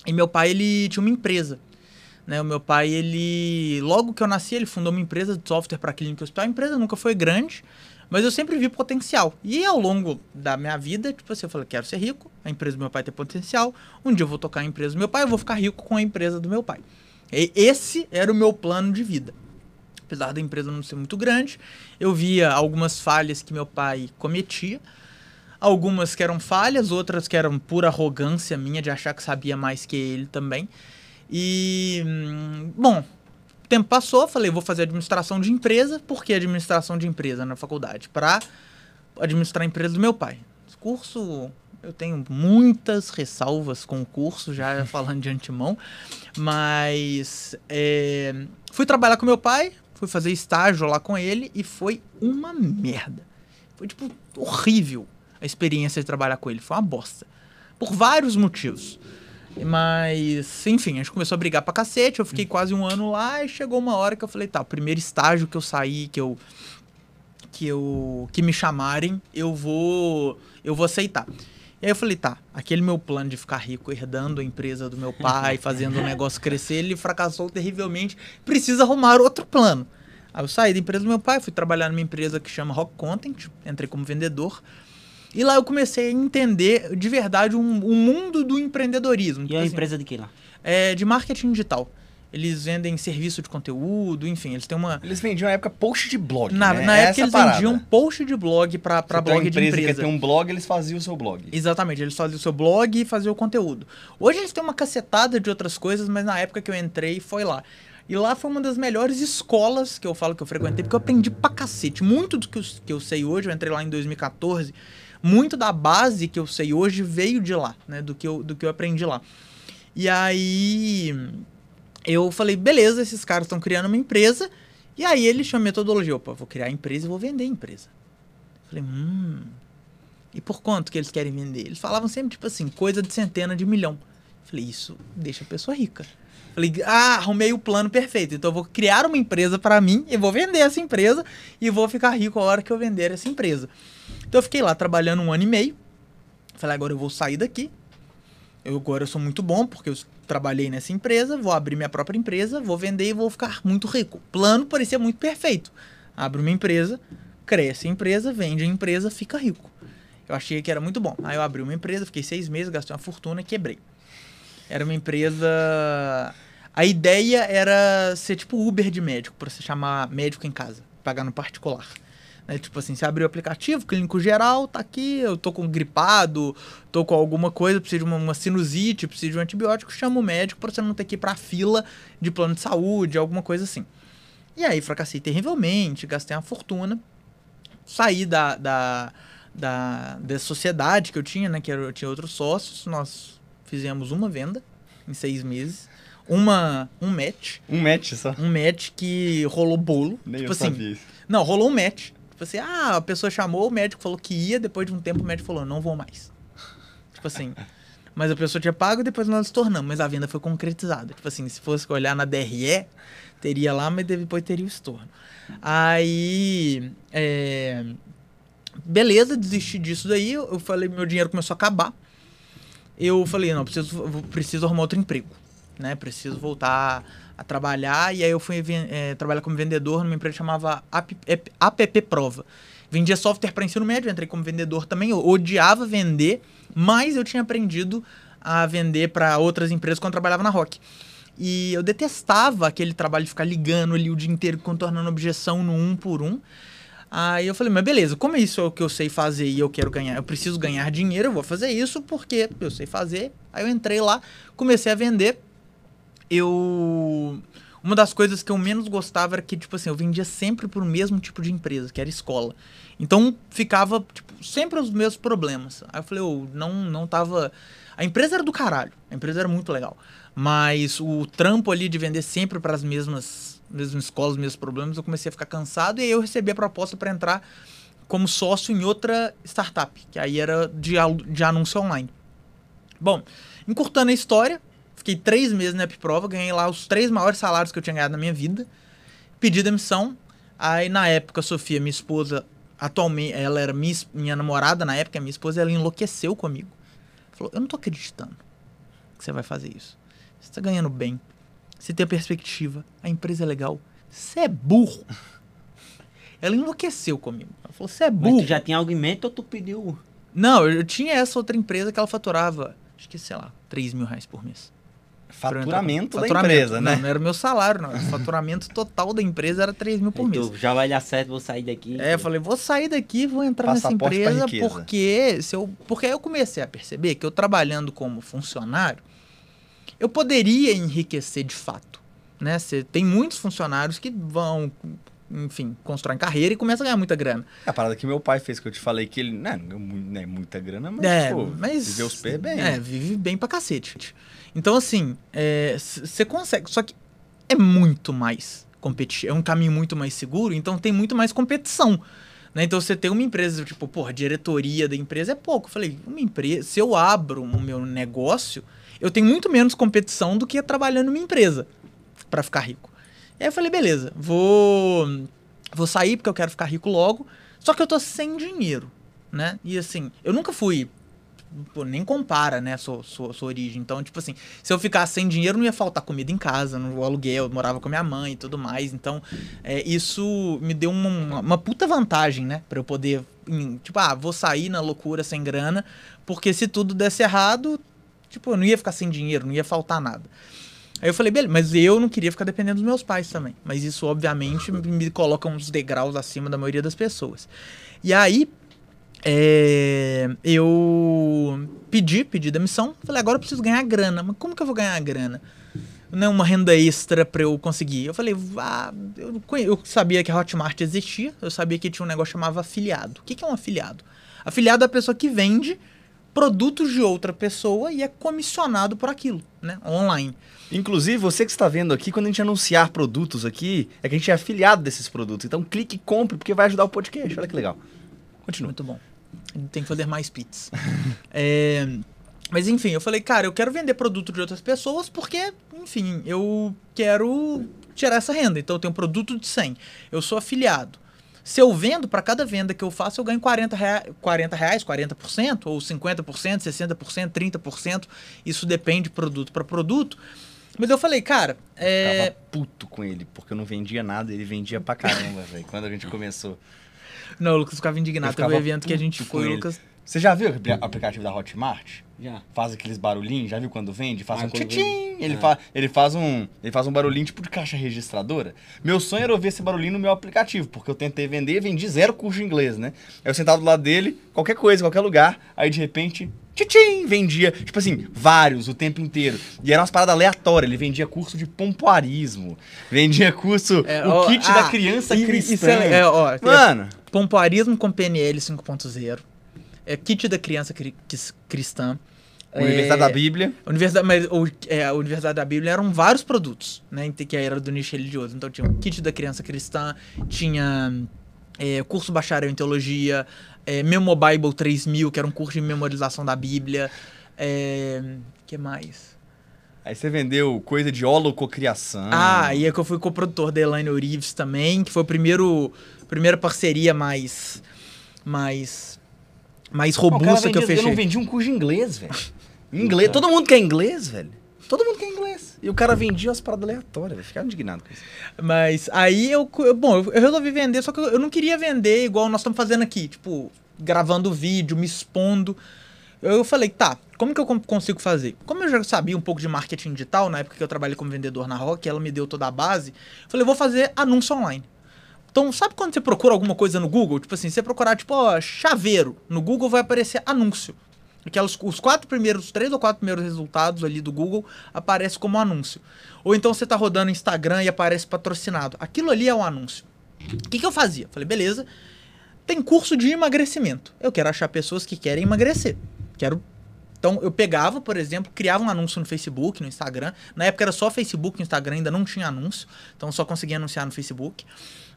E meu pai, ele tinha uma empresa. Né, o meu pai, ele. Logo que eu nasci, ele fundou uma empresa de software para clínica e hospital. A empresa nunca foi grande, mas eu sempre vi potencial. E ao longo da minha vida, tipo assim, eu falei, quero ser rico, a empresa do meu pai tem potencial, um dia eu vou tocar a empresa do meu pai, eu vou ficar rico com a empresa do meu pai. E esse era o meu plano de vida. Apesar da empresa não ser muito grande, eu via algumas falhas que meu pai cometia, algumas que eram falhas, outras que eram pura arrogância minha de achar que sabia mais que ele também. E, bom, tempo passou, falei, vou fazer administração de empresa. Por que administração de empresa na faculdade? Para administrar a empresa do meu pai. Esse curso, eu tenho muitas ressalvas com o curso, já falando de antemão. Mas é, fui trabalhar com meu pai, fui fazer estágio lá com ele e foi uma merda. Foi, tipo, horrível a experiência de trabalhar com ele. Foi uma bosta. Por vários motivos. Mas, enfim, a gente começou a brigar pra cacete. Eu fiquei quase um ano lá e chegou uma hora que eu falei, tá, o primeiro estágio que eu saí, que eu. que eu. que me chamarem, eu vou. eu vou aceitar. E aí eu falei, tá, aquele meu plano de ficar rico herdando a empresa do meu pai, fazendo o negócio crescer, ele fracassou terrivelmente. Precisa arrumar outro plano. Aí eu saí da empresa do meu pai, fui trabalhar numa empresa que chama Rock Content, entrei como vendedor. E lá eu comecei a entender de verdade o um, um mundo do empreendedorismo. E Tipo a assim, empresa de que lá? É de marketing digital. Eles vendem serviço de conteúdo, enfim, eles têm uma. Eles vendiam na época post de blog. Na, né? na época Essa eles parada. vendiam post de blog para Você tem blog uma de empresa empresa. que tem um blog, eles faziam o seu blog. Exatamente, eles faziam o seu blog e faziam o conteúdo. Hoje eles têm uma cacetada de outras coisas, mas na época que eu entrei foi lá. E lá foi uma das melhores escolas que eu falo que eu frequentei, porque eu aprendi pra cacete. Muito do que eu, que eu sei hoje, eu entrei lá em 2014, muito da base que eu sei hoje veio de lá, né? Do que eu, do que eu aprendi lá. E aí eu falei, beleza, esses caras estão criando uma empresa. E aí eles chamam metodologia. Opa, vou criar a empresa e vou vender a empresa. Falei, hum. E por quanto que eles querem vender? Eles falavam sempre, tipo assim, coisa de centena de milhão. Falei, isso deixa a pessoa rica. Falei, ah, arrumei o plano perfeito. Então eu vou criar uma empresa para mim e vou vender essa empresa e vou ficar rico a hora que eu vender essa empresa. Então eu fiquei lá trabalhando um ano e meio. Falei, agora eu vou sair daqui. Eu agora eu sou muito bom porque eu trabalhei nessa empresa, vou abrir minha própria empresa, vou vender e vou ficar muito rico. O plano parecia muito perfeito. Abre uma empresa, cresce a empresa, vende a empresa, fica rico. Eu achei que era muito bom. Aí eu abri uma empresa, fiquei seis meses, gastei uma fortuna e quebrei. Era uma empresa. A ideia era ser tipo Uber de médico, pra você chamar médico em casa, pagar no particular. Né? Tipo assim, você abriu o aplicativo, clínico geral, tá aqui, eu tô com gripado, tô com alguma coisa, preciso de uma, uma sinusite, preciso de um antibiótico, chama o médico pra você não ter que ir pra fila de plano de saúde, alguma coisa assim. E aí fracassei terrivelmente, gastei uma fortuna, saí da, da, da, da sociedade que eu tinha, né? Que eu tinha outros sócios, nós fizemos uma venda em seis meses, uma, um match, Um match só. um match que rolou bolo. Nem tipo eu assim, sabia isso. não, rolou um match. Tipo assim, ah, a pessoa chamou, o médico falou que ia, depois de um tempo o médico falou, não vou mais. Tipo assim. Mas a pessoa tinha pago e depois nós tornamos, mas a venda foi concretizada. Tipo assim, se fosse olhar na DRE, teria lá, mas depois teria o estorno. Aí. é, Beleza, desisti disso daí. Eu falei, meu dinheiro começou a acabar. Eu falei, não, preciso, preciso arrumar outro emprego. Né? Preciso voltar a trabalhar. E aí eu fui eh, trabalhar como vendedor numa empresa que chamava App, App- Prova. Vendia software para ensino médio, entrei como vendedor também. Eu odiava vender, mas eu tinha aprendido a vender para outras empresas quando trabalhava na Rock. E eu detestava aquele trabalho de ficar ligando ali o dia inteiro, contornando objeção no um por um. Aí eu falei, mas beleza, como isso é o que eu sei fazer e eu quero ganhar, eu preciso ganhar dinheiro, eu vou fazer isso porque eu sei fazer. Aí eu entrei lá, comecei a vender. Eu. Uma das coisas que eu menos gostava era que, tipo assim, eu vendia sempre pro mesmo tipo de empresa, que era escola. Então ficava, tipo, sempre os mesmos problemas. Aí eu falei, eu não, não tava. A empresa era do caralho, a empresa era muito legal. Mas o trampo ali de vender sempre para as mesmas, mesmas escolas, os mesmos problemas, eu comecei a ficar cansado e aí eu recebi a proposta para entrar como sócio em outra startup, que aí era de, de anúncio online. Bom, encurtando a história, fiquei três meses na prova, ganhei lá os três maiores salários que eu tinha ganhado na minha vida, pedi demissão. Aí na época a Sofia, minha esposa, atualmente, ela era minha, minha namorada na época, minha esposa, ela enlouqueceu comigo. Falou: Eu não tô acreditando que você vai fazer isso. Você tá ganhando bem. Você tem a perspectiva. A empresa é legal. Você é burro. Ela enlouqueceu comigo. Ela falou: Você é burro. Mas tu já tinha algo em mente ou tu pediu? Não, eu tinha essa outra empresa que ela faturava, acho que, sei lá, 3 mil reais por mês. Faturamento, da empresa, né? Não, não era o meu salário, não. O faturamento total da empresa era 3 mil por mês. já vai dar certo, vou sair daqui. É, eu falei, vou sair daqui, vou entrar nessa empresa, porque se eu, porque aí eu comecei a perceber que eu trabalhando como funcionário, eu poderia enriquecer de fato. Né? Você tem muitos funcionários que vão, enfim, constroem carreira e começam a ganhar muita grana. É a parada que meu pai fez, que eu te falei que ele né, não é muita grana, mas, é, pô, mas viveu super bem. É, vive bem pra cacete. Então, assim, você é, consegue. Só que é muito mais competitivo. É um caminho muito mais seguro, então tem muito mais competição. Né? Então você tem uma empresa, tipo, porra, diretoria da empresa é pouco. Eu falei, uma empresa, se eu abro o meu negócio, eu tenho muito menos competição do que trabalhando numa empresa para ficar rico. Aí eu falei, beleza, vou vou sair porque eu quero ficar rico logo, só que eu tô sem dinheiro, né? E assim, eu nunca fui pô, nem compara, né, sua, sua, sua, origem. Então, tipo assim, se eu ficasse sem dinheiro, não ia faltar comida em casa, no aluguel, eu morava com minha mãe e tudo mais. Então, é, isso me deu uma, uma puta vantagem, né, pra eu poder, tipo, ah, vou sair na loucura sem grana, porque se tudo desse errado, tipo, eu não ia ficar sem dinheiro, não ia faltar nada. Aí eu falei, beleza, mas eu não queria ficar dependendo dos meus pais também. Mas isso, obviamente, me coloca uns degraus acima da maioria das pessoas. E aí, é, eu pedi, pedi demissão. Falei, agora eu preciso ganhar grana. Mas como que eu vou ganhar grana? Não é uma renda extra para eu conseguir. Eu falei, ah, eu, eu, sabia que a Hotmart existia, eu sabia que tinha um negócio chamado afiliado. O que, que é um afiliado? Afiliado é a pessoa que vende produtos de outra pessoa e é comissionado por aquilo, né? Online. Inclusive, você que está vendo aqui, quando a gente anunciar produtos aqui, é que a gente é afiliado desses produtos. Então clique e compre, porque vai ajudar o podcast. Olha que legal. Continua. Muito bom. Tem que fazer mais pits. é, mas enfim, eu falei, cara, eu quero vender produto de outras pessoas porque, enfim, eu quero tirar essa renda. Então eu tenho um produto de 100. Eu sou afiliado. Se eu vendo, para cada venda que eu faço, eu ganho 40 reais, 40 reais 40%, ou 50%, 60%, 30%. Isso depende de produto para produto. Mas eu falei, cara. É... Eu tava puto com ele, porque eu não vendia nada, ele vendia pra caramba, velho, quando a gente começou. Não, o Lucas ficava indignado. Teve um evento que a gente foi, o Lucas. Você já viu o aplicativo da Hotmart? Já. Faz aqueles barulhinhos, já viu quando vende? Faz ah, um tchim, ele, ah. fa ele, faz um, ele faz um barulhinho tipo de caixa registradora. Meu sonho era ouvir esse barulhinho no meu aplicativo, porque eu tentei vender e vendi zero curso de inglês, né? Aí eu sentado do lado dele, qualquer coisa, qualquer lugar, aí de repente, tchim, vendia, tipo assim, vários o tempo inteiro. E eram umas paradas aleatórias, ele vendia curso de pompoarismo, vendia curso, é, o ó, kit ah, da criança cristã. Isso é, é, ó, Mano... Pompoarismo com PNL 5.0 é, kit da criança cri cristã. Universidade é, da Bíblia. Universidade, mas, ou, é, a Universidade da Bíblia eram vários produtos, né? Que era do nicho religioso. Então tinha o kit da criança cristã, tinha é, curso bacharel em teologia, é, Memo Bible 3000, que era um curso de memorização da Bíblia. É, que mais? Aí você vendeu coisa de holococriação. Ah, e é que eu fui co-produtor da Elaine Orives também, que foi a primeiro, primeira parceria mais, mais mais robusta que eu fechei. Eu não vendi um curso de inglês, velho. Inglês. Todo mundo quer inglês, velho. Todo mundo quer inglês. E o cara vendia as paradas aleatórias, velho. Ficava indignado com isso. Mas aí eu. Bom, eu resolvi vender, só que eu não queria vender igual nós estamos fazendo aqui. Tipo, gravando vídeo, me expondo. Eu falei, tá, como que eu consigo fazer? Como eu já sabia um pouco de marketing digital, na época que eu trabalhei como vendedor na Rock, ela me deu toda a base, eu falei, vou fazer anúncio online. Então, sabe quando você procura alguma coisa no Google? Tipo assim, você procurar, tipo, ó, chaveiro. No Google vai aparecer anúncio. Aquelas, os quatro primeiros, três ou quatro primeiros resultados ali do Google aparece como anúncio. Ou então você tá rodando Instagram e aparece patrocinado. Aquilo ali é um anúncio. O que, que eu fazia? Falei, beleza, tem curso de emagrecimento. Eu quero achar pessoas que querem emagrecer. Quero. Então eu pegava, por exemplo, criava um anúncio no Facebook, no Instagram. Na época era só Facebook, no Instagram ainda não tinha anúncio. Então só conseguia anunciar no Facebook.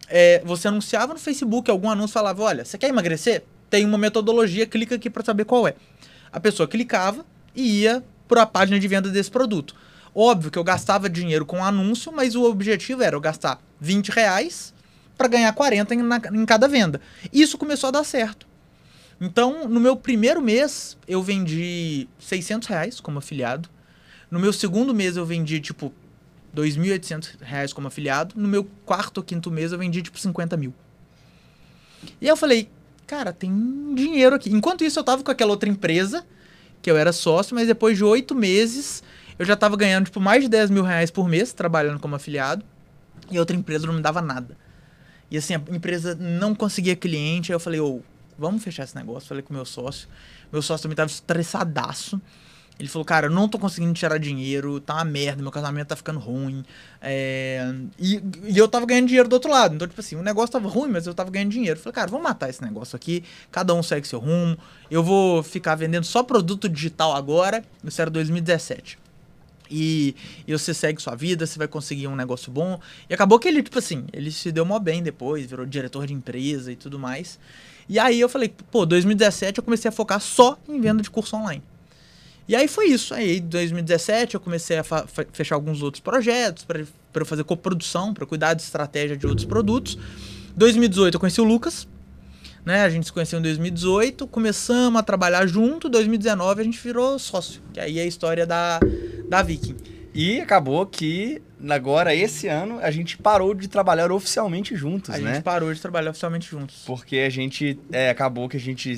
É, você anunciava no Facebook algum anúncio falava: olha, você quer emagrecer? Tem uma metodologia, clica aqui para saber qual é. A pessoa clicava e ia para a página de venda desse produto. Óbvio que eu gastava dinheiro com anúncio, mas o objetivo era eu gastar 20 reais para ganhar 40 em, na, em cada venda. Isso começou a dar certo. Então, no meu primeiro mês, eu vendi 600 reais como afiliado. No meu segundo mês, eu vendi, tipo, 2.800 reais como afiliado. No meu quarto ou quinto mês, eu vendi, tipo, 50 mil. E eu falei, cara, tem dinheiro aqui. Enquanto isso, eu tava com aquela outra empresa, que eu era sócio, mas depois de oito meses, eu já tava ganhando, tipo, mais de 10 mil reais por mês, trabalhando como afiliado. E outra empresa não me dava nada. E assim, a empresa não conseguia cliente. Aí eu falei, ô, vamos fechar esse negócio. Falei com meu sócio. Meu sócio também tava estressadaço. Ele falou, cara, eu não tô conseguindo tirar dinheiro, tá uma merda, meu casamento tá ficando ruim. É... E, e, eu tava ganhando dinheiro do outro lado. Então, tipo assim, o negócio tava ruim, mas eu tava ganhando dinheiro. Eu falei, cara, vamos matar esse negócio aqui, cada um segue seu rumo. Eu vou ficar vendendo só produto digital agora. Isso era 2017. E, e, você segue sua vida, você vai conseguir um negócio bom. E acabou que ele, tipo assim, ele se deu mó bem depois, virou diretor de empresa e tudo mais. E aí eu falei, pô, 2017 eu comecei a focar só em venda de curso online. E aí foi isso. Aí, em 2017, eu comecei a fechar alguns outros projetos para eu fazer coprodução, para cuidar de estratégia de outros produtos. 2018 eu conheci o Lucas, né? A gente se conheceu em 2018, começamos a trabalhar junto. 2019 a gente virou sócio, que aí é a história da, da Viking. E acabou que agora, esse ano, a gente parou de trabalhar oficialmente juntos, a né? A gente parou de trabalhar oficialmente juntos. Porque a gente, é, acabou que a gente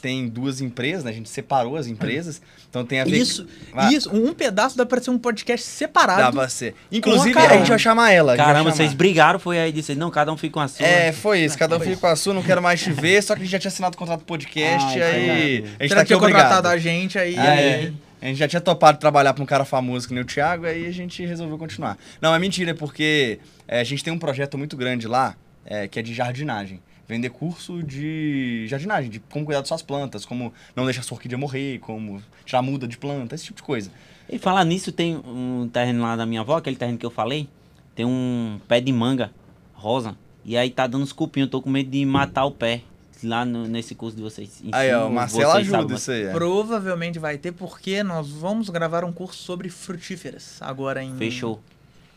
tem duas empresas, né? A gente separou as empresas, então tem a ver... Isso, ah. isso. Um pedaço dá pra ser um podcast separado. Dá pra ser. Inclusive, a, a, gente vai chamar ela. Caramba, chamar. vocês brigaram, foi aí, disse, não, cada um fica com a sua. É, foi isso, cada um fica com a sua, não quero mais te ver, só que a gente já tinha assinado o contrato do podcast, ah, aí... A gente tá aqui obrigado. contratado a gente, aí... É. A gente já tinha topado trabalhar para um cara famoso que nem o Thiago, aí a gente resolveu continuar. Não, é mentira, é porque é, a gente tem um projeto muito grande lá, é, que é de jardinagem. Vender curso de jardinagem, de como cuidar das suas plantas, como não deixar sua orquídea morrer, como tirar muda de planta, esse tipo de coisa. E falar nisso, tem um terreno lá da minha avó, aquele terreno que eu falei, tem um pé de manga rosa, e aí tá dando os cupinhos, eu tô com medo de matar o pé lá no, nesse curso de vocês. aí, ó, o Marcelo ajuda isso aí. É. Provavelmente vai ter, porque nós vamos gravar um curso sobre frutíferas agora em. Fechou.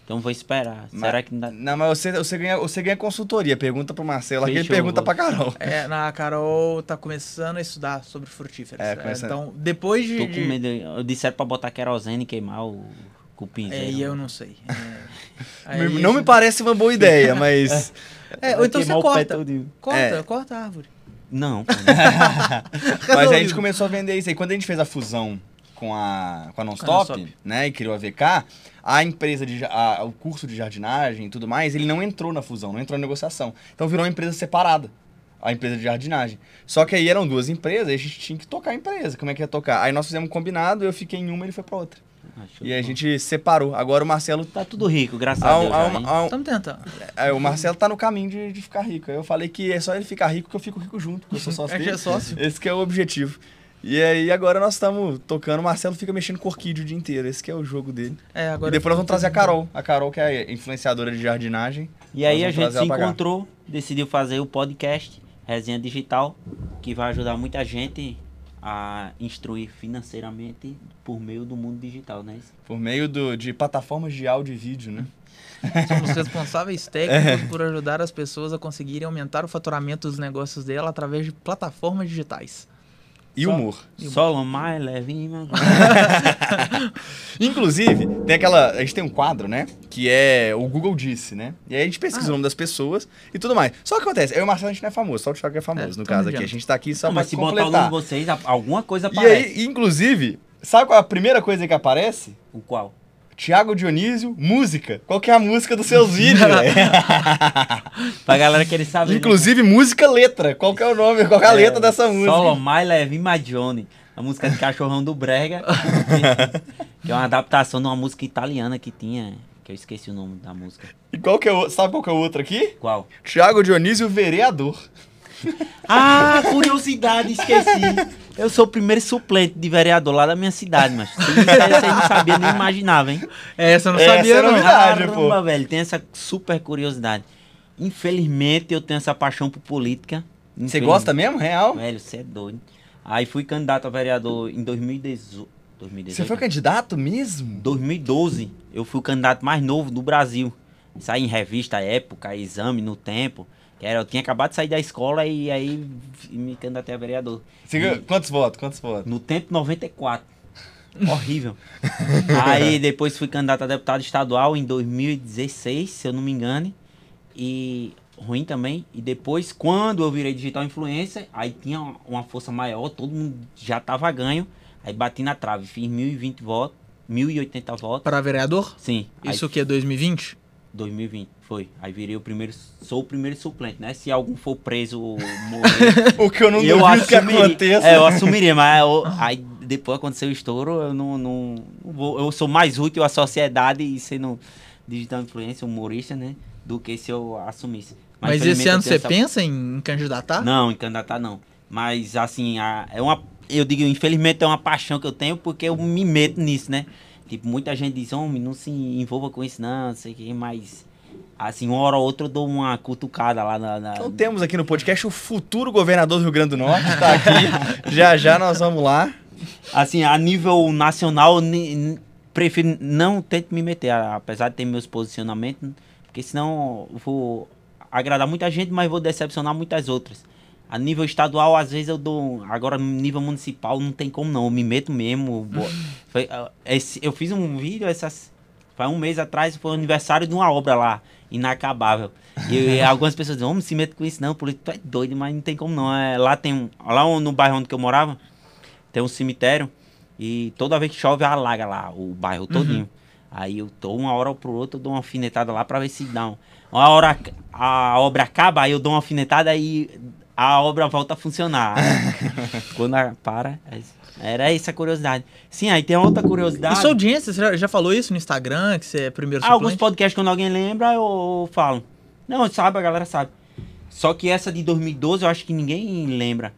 Então vou esperar. Mas, Será que não dá... Não, mas você, você, ganha, você ganha consultoria. Pergunta pro Marcelo, aqui ele pergunta vou... pra Carol. É, a Carol tá começando a estudar sobre frutíferas. É, começando... Então, depois de... Tô com medo. Eu disseram pra botar querosene e queimar o cupim. É, e eu não sei. É... não me parece uma boa ideia, mas... É, ou então você corta. Corta, é. corta a árvore. Não. Mas a gente começou a vender isso aí. Quando a gente fez a fusão com a, com a Nonstop, né, e criou a VK, a empresa de a, o curso de jardinagem e tudo mais, ele não entrou na fusão, não entrou na negociação. Então virou uma empresa separada, a empresa de jardinagem. Só que aí eram duas empresas, e a gente tinha que tocar a empresa. Como é que ia tocar? Aí nós fizemos um combinado, eu fiquei em uma e ele foi para outra. Ah, e a gente separou. Agora o Marcelo. Tá tudo rico, graças a, a Deus. Estamos tentando. É, o Marcelo tá no caminho de, de ficar rico. Eu falei que é só ele ficar rico que eu fico rico junto. Eu sou sócio. é, é sócio. Esse que é o objetivo. E aí agora nós estamos tocando, o Marcelo fica mexendo com orquídeo o dia inteiro. Esse que é o jogo dele. É, agora e depois nós vamos trazer a Carol. A Carol, que é influenciadora de jardinagem. E aí a gente se encontrou, decidiu fazer o podcast Resenha Digital, que vai ajudar muita gente a instruir financeiramente por meio do mundo digital, né? Por meio do, de plataformas de áudio e vídeo, né? Somos responsáveis técnicos é. por ajudar as pessoas a conseguirem aumentar o faturamento dos negócios dela através de plataformas digitais. E humor. Solo mais levinho. Inclusive, tem aquela. A gente tem um quadro, né? Que é o Google Disse, né? E aí a gente pesquisa ah. o nome das pessoas e tudo mais. Só que acontece, eu e o Marcelo a gente não é famoso, só o Thiago é famoso, é, no caso aqui. A gente tá aqui só não, pra mas se completar. botar o nome de vocês, alguma coisa aparece. E aí, inclusive, sabe qual é a primeira coisa que aparece? O qual? Tiago Dionísio, música. Qual que é a música dos seus vídeos? Pra galera querer saber. né? Inclusive, música letra. Qual que é o nome? Qual que é a letra dessa música? Solo My Leve My Johnny. A música de Cachorrão do Brega. que é uma adaptação de uma música italiana que tinha. Que eu esqueci o nome da música. E qual que é o... Sabe qual que é o outro aqui? Qual? Tiago Dionísio, vereador. Ah, curiosidade, esqueci. Eu sou o primeiro suplente de vereador lá da minha cidade, mas aí você não sabia nem imaginava, hein? Essa eu não Essa sabia, era não. novidade. Caramba, pô. velho, tem essa super curiosidade. Infelizmente, eu tenho essa paixão por política. Você gosta mesmo? Real? Velho, você é doido. Aí fui candidato a vereador em 2018. 2018 Você foi candidato mesmo? 2012, eu fui o candidato mais novo do Brasil. Saí em revista, época, exame no tempo. Era, eu tinha acabado de sair da escola e aí me candidatei a vereador. Ganhou- Quantos votos? Quantos votos? No tempo 94. Horrível. aí depois fui candidato a deputado estadual em 2016, se eu não me engane. E ruim também. E depois, quando eu virei digital influencer, aí tinha uma- força maior, todo mundo já tava ganho. Aí bati na trave, fiz 1020 votos, 1080 votos. Para vereador? Sim. aí Isso o que, 2020? 2020, foi. Aí virei o primeiro, sou o primeiro suplente, né? Se algum for preso ou morrer, O que eu não eu duvido que assumiria. aconteça. É, eu assumiria, mas eu- aí depois aconteceu o estouro, eu não, não, não vou. Eu sou mais útil à sociedade e sendo digital influencer, humorista, né? Do que se eu assumisse. Mas, infelizmente, esse ano você essa- pensa em candidatar? Não, em candidatar não. Mas assim, a- é uma. Eu digo, infelizmente é uma paixão que eu tenho porque eu me meto nisso, né? Tipo, muita gente diz, homem, não se envolva com isso, não, não sei o que, mas. Assim, uma hora ou outra eu dou uma cutucada lá na. na- Então temos aqui no podcast o futuro governador do Rio Grande do Norte, tá aqui. já já nós vamos lá. Assim, a nível nacional, prefiro não tento me meter, apesar de ter meus posicionamentos, porque senão vou agradar muita gente, mas vou decepcionar muitas outras. A nível estadual, às vezes eu dou. Agora, no nível municipal, não tem como não. Eu me meto mesmo. Foi, ah, esse- eu fiz um vídeo essas. Faz um mês atrás, foi o aniversário de uma obra lá, inacabável. E, e algumas pessoas dizem, homem, se mete com isso não, político, tu é doido, mas não tem como não. É, lá tem um. Lá no bairro onde eu morava, tem um cemitério e toda vez que chove alaga lá o bairro todinho. Aí eu tô uma hora pro outro, eu dou uma alfinetada lá pra ver se dá um. Uma hora a obra acaba, aí eu dou uma alfinetada e a obra volta a funcionar. Quando a- para, é isso. era essa a curiosidade. Sim, aí tem outra curiosidade. E sua audiência, você já- falou isso no Instagram, que você é primeiro Ah, Alguns suplente? podcasts, quando alguém lembra, eu, eu falo. Não, sabe, a galera sabe. Só que essa de 2012, eu acho que ninguém lembra.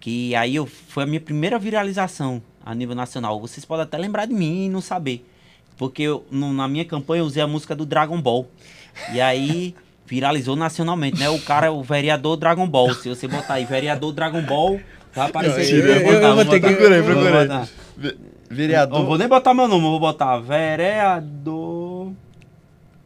Que aí eu, foi a minha primeira viralização a nível nacional. Vocês podem até lembrar de mim e não saber. Porque eu, no- na minha campanha eu usei a música do Dragon Ball. E aí viralizou nacionalmente, né? O cara, o vereador Dragon Ball. Se você botar aí, vereador Dragon Ball, vai aparecer aqui. eu- eu- eu vou ter que- vou aí. botar. Ve- Eu Vereador. não vou nem botar meu nome, eu vou botar vereador.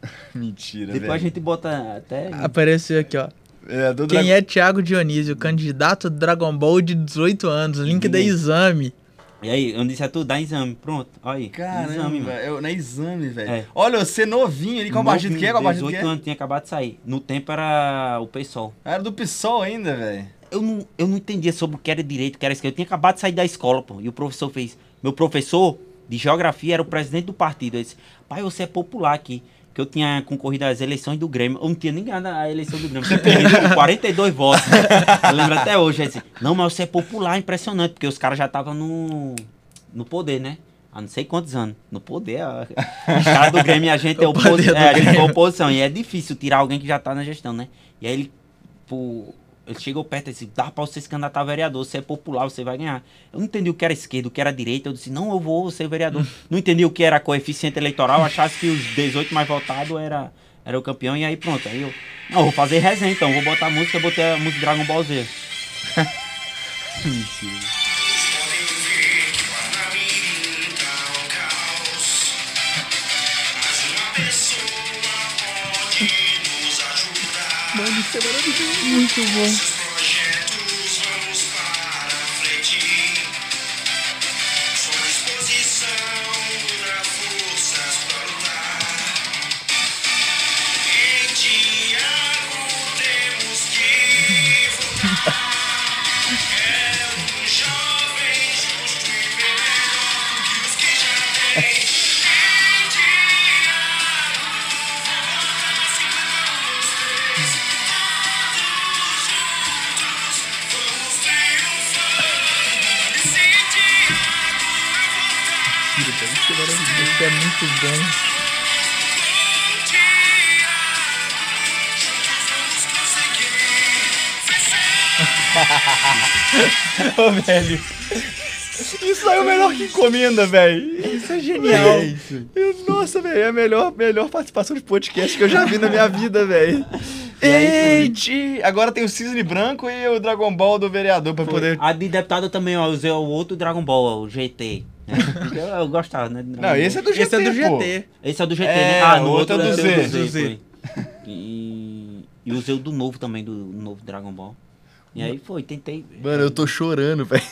Mentira, Depois a gente bota até. Apareceu aqui, ó. Vereador Quem Dra- é Thiago Dionísio, candidato Dragon Ball de 18 anos, link da Ninguém. exame. E aí, eu disse é tudo, dá exame. Pronto, olha aí. Caramba, exame, mano. eu, na exame, velho. É. Olha, você novinho ali, qual partido que é? Qual partido que 18 é? anos tinha acabado de sair. No tempo era o PSOL. Era do PSOL ainda, velho. Eu não, eu não entendia sobre o que era direito, o que era esquerda. Eu tinha acabado de sair da escola, pô. E o professor fez. Meu professor de geografia era o presidente do partido. Ele disse: Pai, você é popular aqui. Que eu tinha concorrido às eleições do Grêmio. Eu não tinha nem ganhado a eleição do Grêmio. Tinha perdido com 42 votos. Eu lembro até hoje. Disse, não, mas você é popular, impressionante. Porque os caras já estavam no, no poder, né? Há não sei quantos anos. No poder. ó. Os caras do Grêmio e a gente é, O poder oposi do é, a gente é oposição. E é difícil tirar alguém que já tá na gestão, né? E aí ele, pô, ele chegou perto e disse, dá pra você se candidatar a vereador, você é popular, você vai ganhar. Eu não entendi o que era esquerda, o que era direita, eu disse, não, eu vou ser vereador. não entendi o que era coeficiente eleitoral, achasse que os 18 mais votados era, era o campeão, e aí pronto. Aí eu, não, vou fazer resenha então, vou botar música, botei a música Dragon Ball Z. Mentira. Muito bom. Isso é muito bom. Ô, velho. Isso aí é o melhor que encomenda, velho. Isso é genial. Eu- Nossa, velho, é a melhor, melhor participação de podcast que eu já vi na minha vida, velho. Eite! Agora tem o Cisne Branco e o Dragon Ball do vereador pra poder. A de deputado também, ó, usei o outro Dragon Ball, o GT. Né? eu, eu gostava, né? Não, esse é do GT. Esse é do pô. GT. Esse é do GT, É, né? Ah, no outro outro, é do Z. o Do Z. E, e usei o do novo também, do novo Dragon Ball. E aí foi, tentei. Mano, eu tô chorando, velho.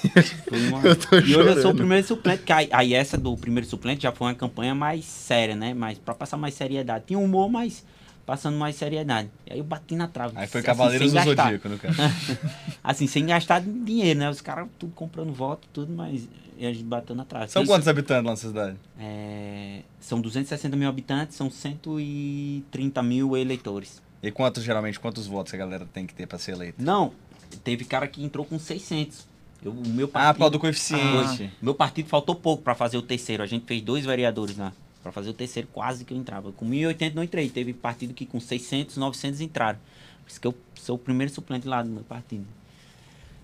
Uma- eu tô E hoje eu sou o chorando. primeiro suplente, que aí, aí essa do primeiro suplente já foi uma campanha mais séria, né? Mas pra passar mais seriedade. Tinha humor, mas passando mais seriedade. E aí eu bati na trave. Aí foi assim, Cavaleiros do. Zodíaco, no caso. Assim, sem gastar dinheiro, né? Os caras tudo comprando voto, tudo, mas a gente bateu na trave. São Isso- quantos habitantes lá nessa cidade? É, são 260 mil habitantes, são 130 mil eleitores. E quantos, geralmente, quantos votos a galera tem que ter pra ser eleita? Não, teve cara que entrou com 600. Eu, o meu Ah, partido, por causa do coeficiente. meu partido faltou pouco pra fazer o terceiro. A gente fez dois vereadores lá. Pra fazer o terceiro, quase que eu entrava. Com 1.080 não entrei. Teve partido que com 600, 900 entraram. Por isso que eu sou o primeiro suplente lá do meu partido.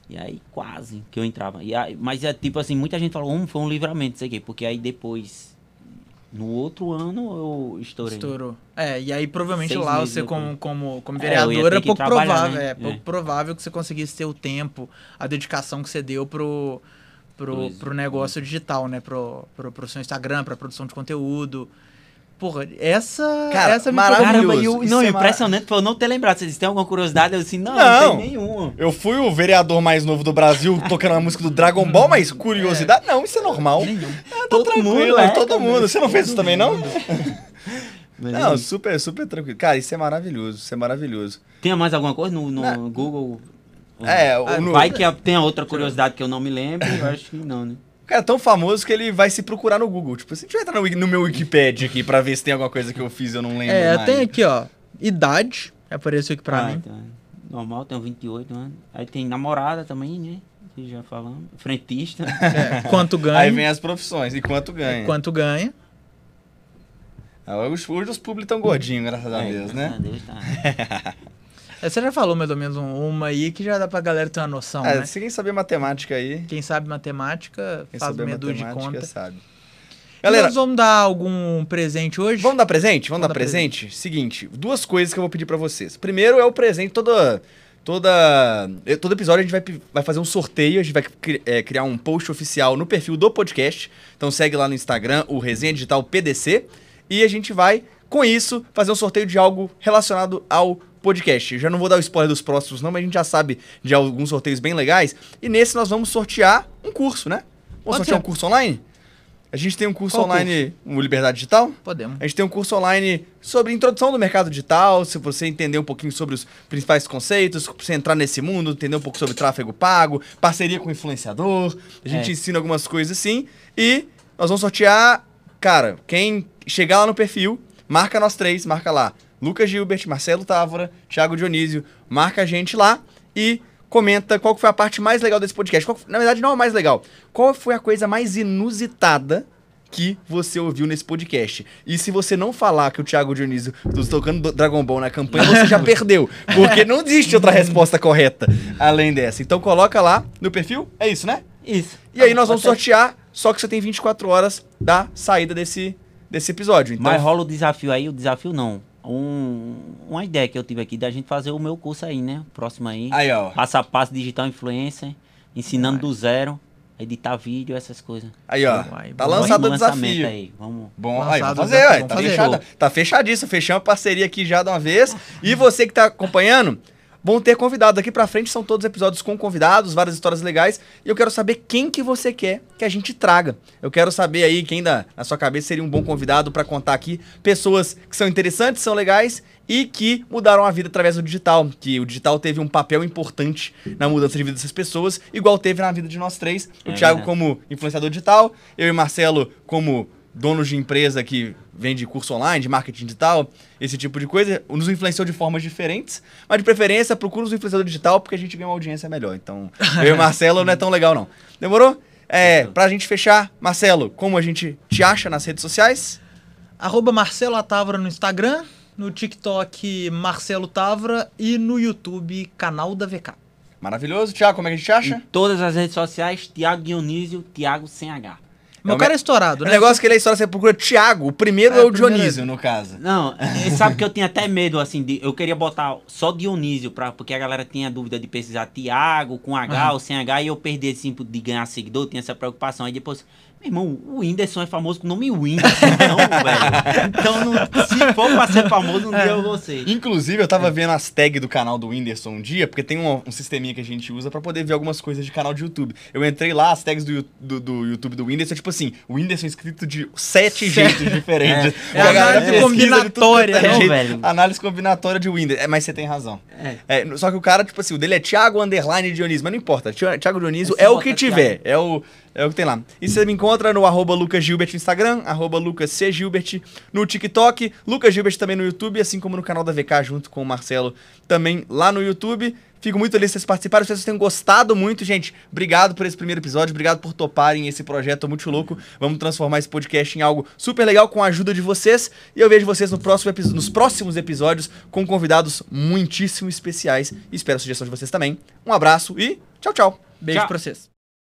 E aí, quase que eu entrava. E aí, mas é tipo assim, muita gente falou, hum, foi um livramento, sei o quê. Porque aí depois, no outro ano, eu estourei. Estourou. É, e aí provavelmente Seis lá você depois. como, como, como vereador é pouco provável, né? é, pouco É. provável que você conseguisse ter o tempo, a dedicação que você deu pro, pro, pro negócio digital, né? Pro, pro, pro seu Instagram, pra produção de conteúdo. Porra, essa. Cara, essa me maravilhoso. Caramba, e o, não, é impressionante foi eu não ter lembrado. Vocês têm alguma curiosidade? Eu assim, não, Não. não, tem nenhuma. Eu fui o vereador mais novo do Brasil tocando a música do Dragon Ball, mas curiosidade, não, isso é normal. Ah, tá Todo tranquilo, mundo, é, é, todo mundo. Você não fez isso também, não? Mas, Não, super, super tranquilo. Cara, isso é maravilhoso, isso é maravilhoso. Tinha mais alguma coisa no, no. Google? É, o- no- Vai que a- tenha outra curiosidade que eu não me lembro, eu acho que não, né? O cara é tão famoso que ele vai se procurar no Google. Tipo, se a gente vai entrar no, no meu Wikipedia aqui pra ver se tem alguma coisa que eu fiz e eu não lembro É, mais. tem aqui, ó. Idade. Apareceu aqui pra Ah, mim. então, normal, tenho 28 anos. Aí tem namorada também, né? Que já falamos. Frentista. É, quanto ganha. Aí vem as profissões e quanto ganha. Quanto ganha. Ah, Hoje, os públicos tão gordinhos, graças a É, Deus, graças né? a Deus, tá. É, Você já falou mais ou menos um- uma aí que já dá pra galera ter uma noção, É, né? se quem saber matemática aí, Quem sabe matemática quem faz dúzia de conta. sabe. Galera, Galera, nós vamos dar algum presente hoje? Vamos dar presente? Vamos, Vamos dar dar presente? Seguinte, duas coisas que eu vou pedir pra vocês. Primeiro é o presente, toda. Toda. eh, Todo episódio a gente vai, vai fazer um sorteio, a gente vai eh, criar um post oficial no perfil do podcast. Então segue lá no Instagram, o Resenha Digital PDC. E a gente vai, com isso, fazer um sorteio de algo relacionado ao podcast. Eu já não vou dar o spoiler dos próximos, não, mas a gente já sabe de alguns sorteios bem legais. E nesse nós vamos sortear um curso, né? Vamos sortear um curso online? A gente tem um curso Qual online, o Liberdade Digital. Podemos. A gente tem um curso online sobre introdução do mercado digital, se você entender um pouquinho sobre os principais conceitos, pra você entrar nesse mundo, entender um pouco sobre tráfego pago, parceria com influenciador, a gente É. ensina algumas coisas assim. E nós vamos sortear, cara, quem chegar lá no perfil, marca nós três, marca lá. Lucas Gilbert, Marcelo Távora, Thiago Dionísio, marca a gente lá e comenta qual foi a parte mais legal desse podcast. Qual- na verdade, não a mais legal. Qual foi a coisa mais inusitada que você ouviu nesse podcast. E se você não falar que o Thiago Dionísio está tocando do- Dragon Ball na campanha, você já perdeu. Porque não existe outra resposta correta além dessa. Então coloca lá no perfil. É isso, né? Isso. E aí nós vamos sortear, só que você tem 24 horas da saída desse, desse episódio. Então, Mas rola o desafio aí, o desafio não. Um, uma ideia que eu tive aqui da gente fazer o meu curso aí, né? Próximo aí. aí, ó. Passo a passo digital influencer, ensinando do zero, editar vídeo, essas coisas. Aí, ó. Vai, Tá bom. lançado o desafio. aí. Vamos. Bom, aí, vamos fazer, desafio, ué. vamos Tá, fazer. fechada, tá fechadíssimo. Fechamos a parceria aqui já de uma vez. E você que tá acompanhando, vão ter convidados daqui pra frente. São todos episódios com convidados, várias histórias legais. E eu quero saber quem que você quer que a gente traga. Eu quero saber aí quem da, na sua cabeça seria um bom convidado pra contar aqui. Pessoas que são interessantes, são legais e que mudaram a vida através do digital. Que o digital teve um papel importante na mudança de vida dessas pessoas, igual teve na vida de nós três. O É Thiago como influenciador digital, eu e Marcelo como donos de empresa que vende curso online, de marketing digital, esse tipo de coisa, nos influenciou de formas diferentes, mas de preferência procura os influenciadores digital porque a gente ganha uma audiência melhor. Então, eu e o Marcelo não é tão legal não. Demorou? É, pra gente fechar, Marcelo, como a gente te acha nas redes sociais? Arroba Marcelo Atavra no Instagram, no TikTok Marcelo Tavra e no YouTube, canal da VK. Maravilhoso. Tiago, como é que a gente acha? Em todas as redes sociais, Tiago Dionísio, Tiago sem H. Meu o cara é estourado, O né? negócio que ele é história, você procura Tiago. O primeiro É, é, o o primeiro Dionísio, é- no caso. Não, sabe que eu tinha até medo, assim, de, eu queria botar só Dionísio, pra, porque a galera tinha dúvida de pesquisar Tiago com H Aham. ou sem H, e eu perdi esse tempo de ganhar seguidor, tinha essa preocupação. Aí depois, meu irmão, o Whindersson é famoso com o nome Whindersson, então, velho. Então, não- se for pra ser famoso, um dia eu vou ser. Inclusive, eu É. tava vendo as tags do canal do Whindersson um dia, porque tem um, um sisteminha que a gente usa pra poder ver algumas coisas de canal de YouTube. Eu entrei lá, as tags do, do, do YouTube do Whindersson, tipo assim, o Whindersson escrito de sete jeitos diferentes. É a análise combinatória, quanto é né, velho? Análise combinatória de Whindersson. É, mas você tem razão. É. É, só que o cara, tipo assim, o dele é Thiago Underline Dionísio, mas não importa. Thi- Thiago Dionísio É é, o que tiver. É o, é o que tem lá. E você me encontra no arroba Lucas Gilbert no Instagram, arroba Lucas C. Gilbert no TikTok, Lucas Gilbert também no YouTube, assim como no canal da VK, junto com o Marcelo, também lá no YouTube. Fico muito feliz que vocês participaram, espero que vocês tenham gostado muito, gente. Obrigado por esse primeiro episódio, obrigado por toparem esse projeto muito louco. Vamos transformar esse podcast em algo super legal com a ajuda de vocês. E eu vejo vocês no próximo nos próximos episódios com convidados muitíssimo especiais. E espero a sugestão de vocês também. Um abraço e tchau, tchau. Beijo Tchau. pra vocês.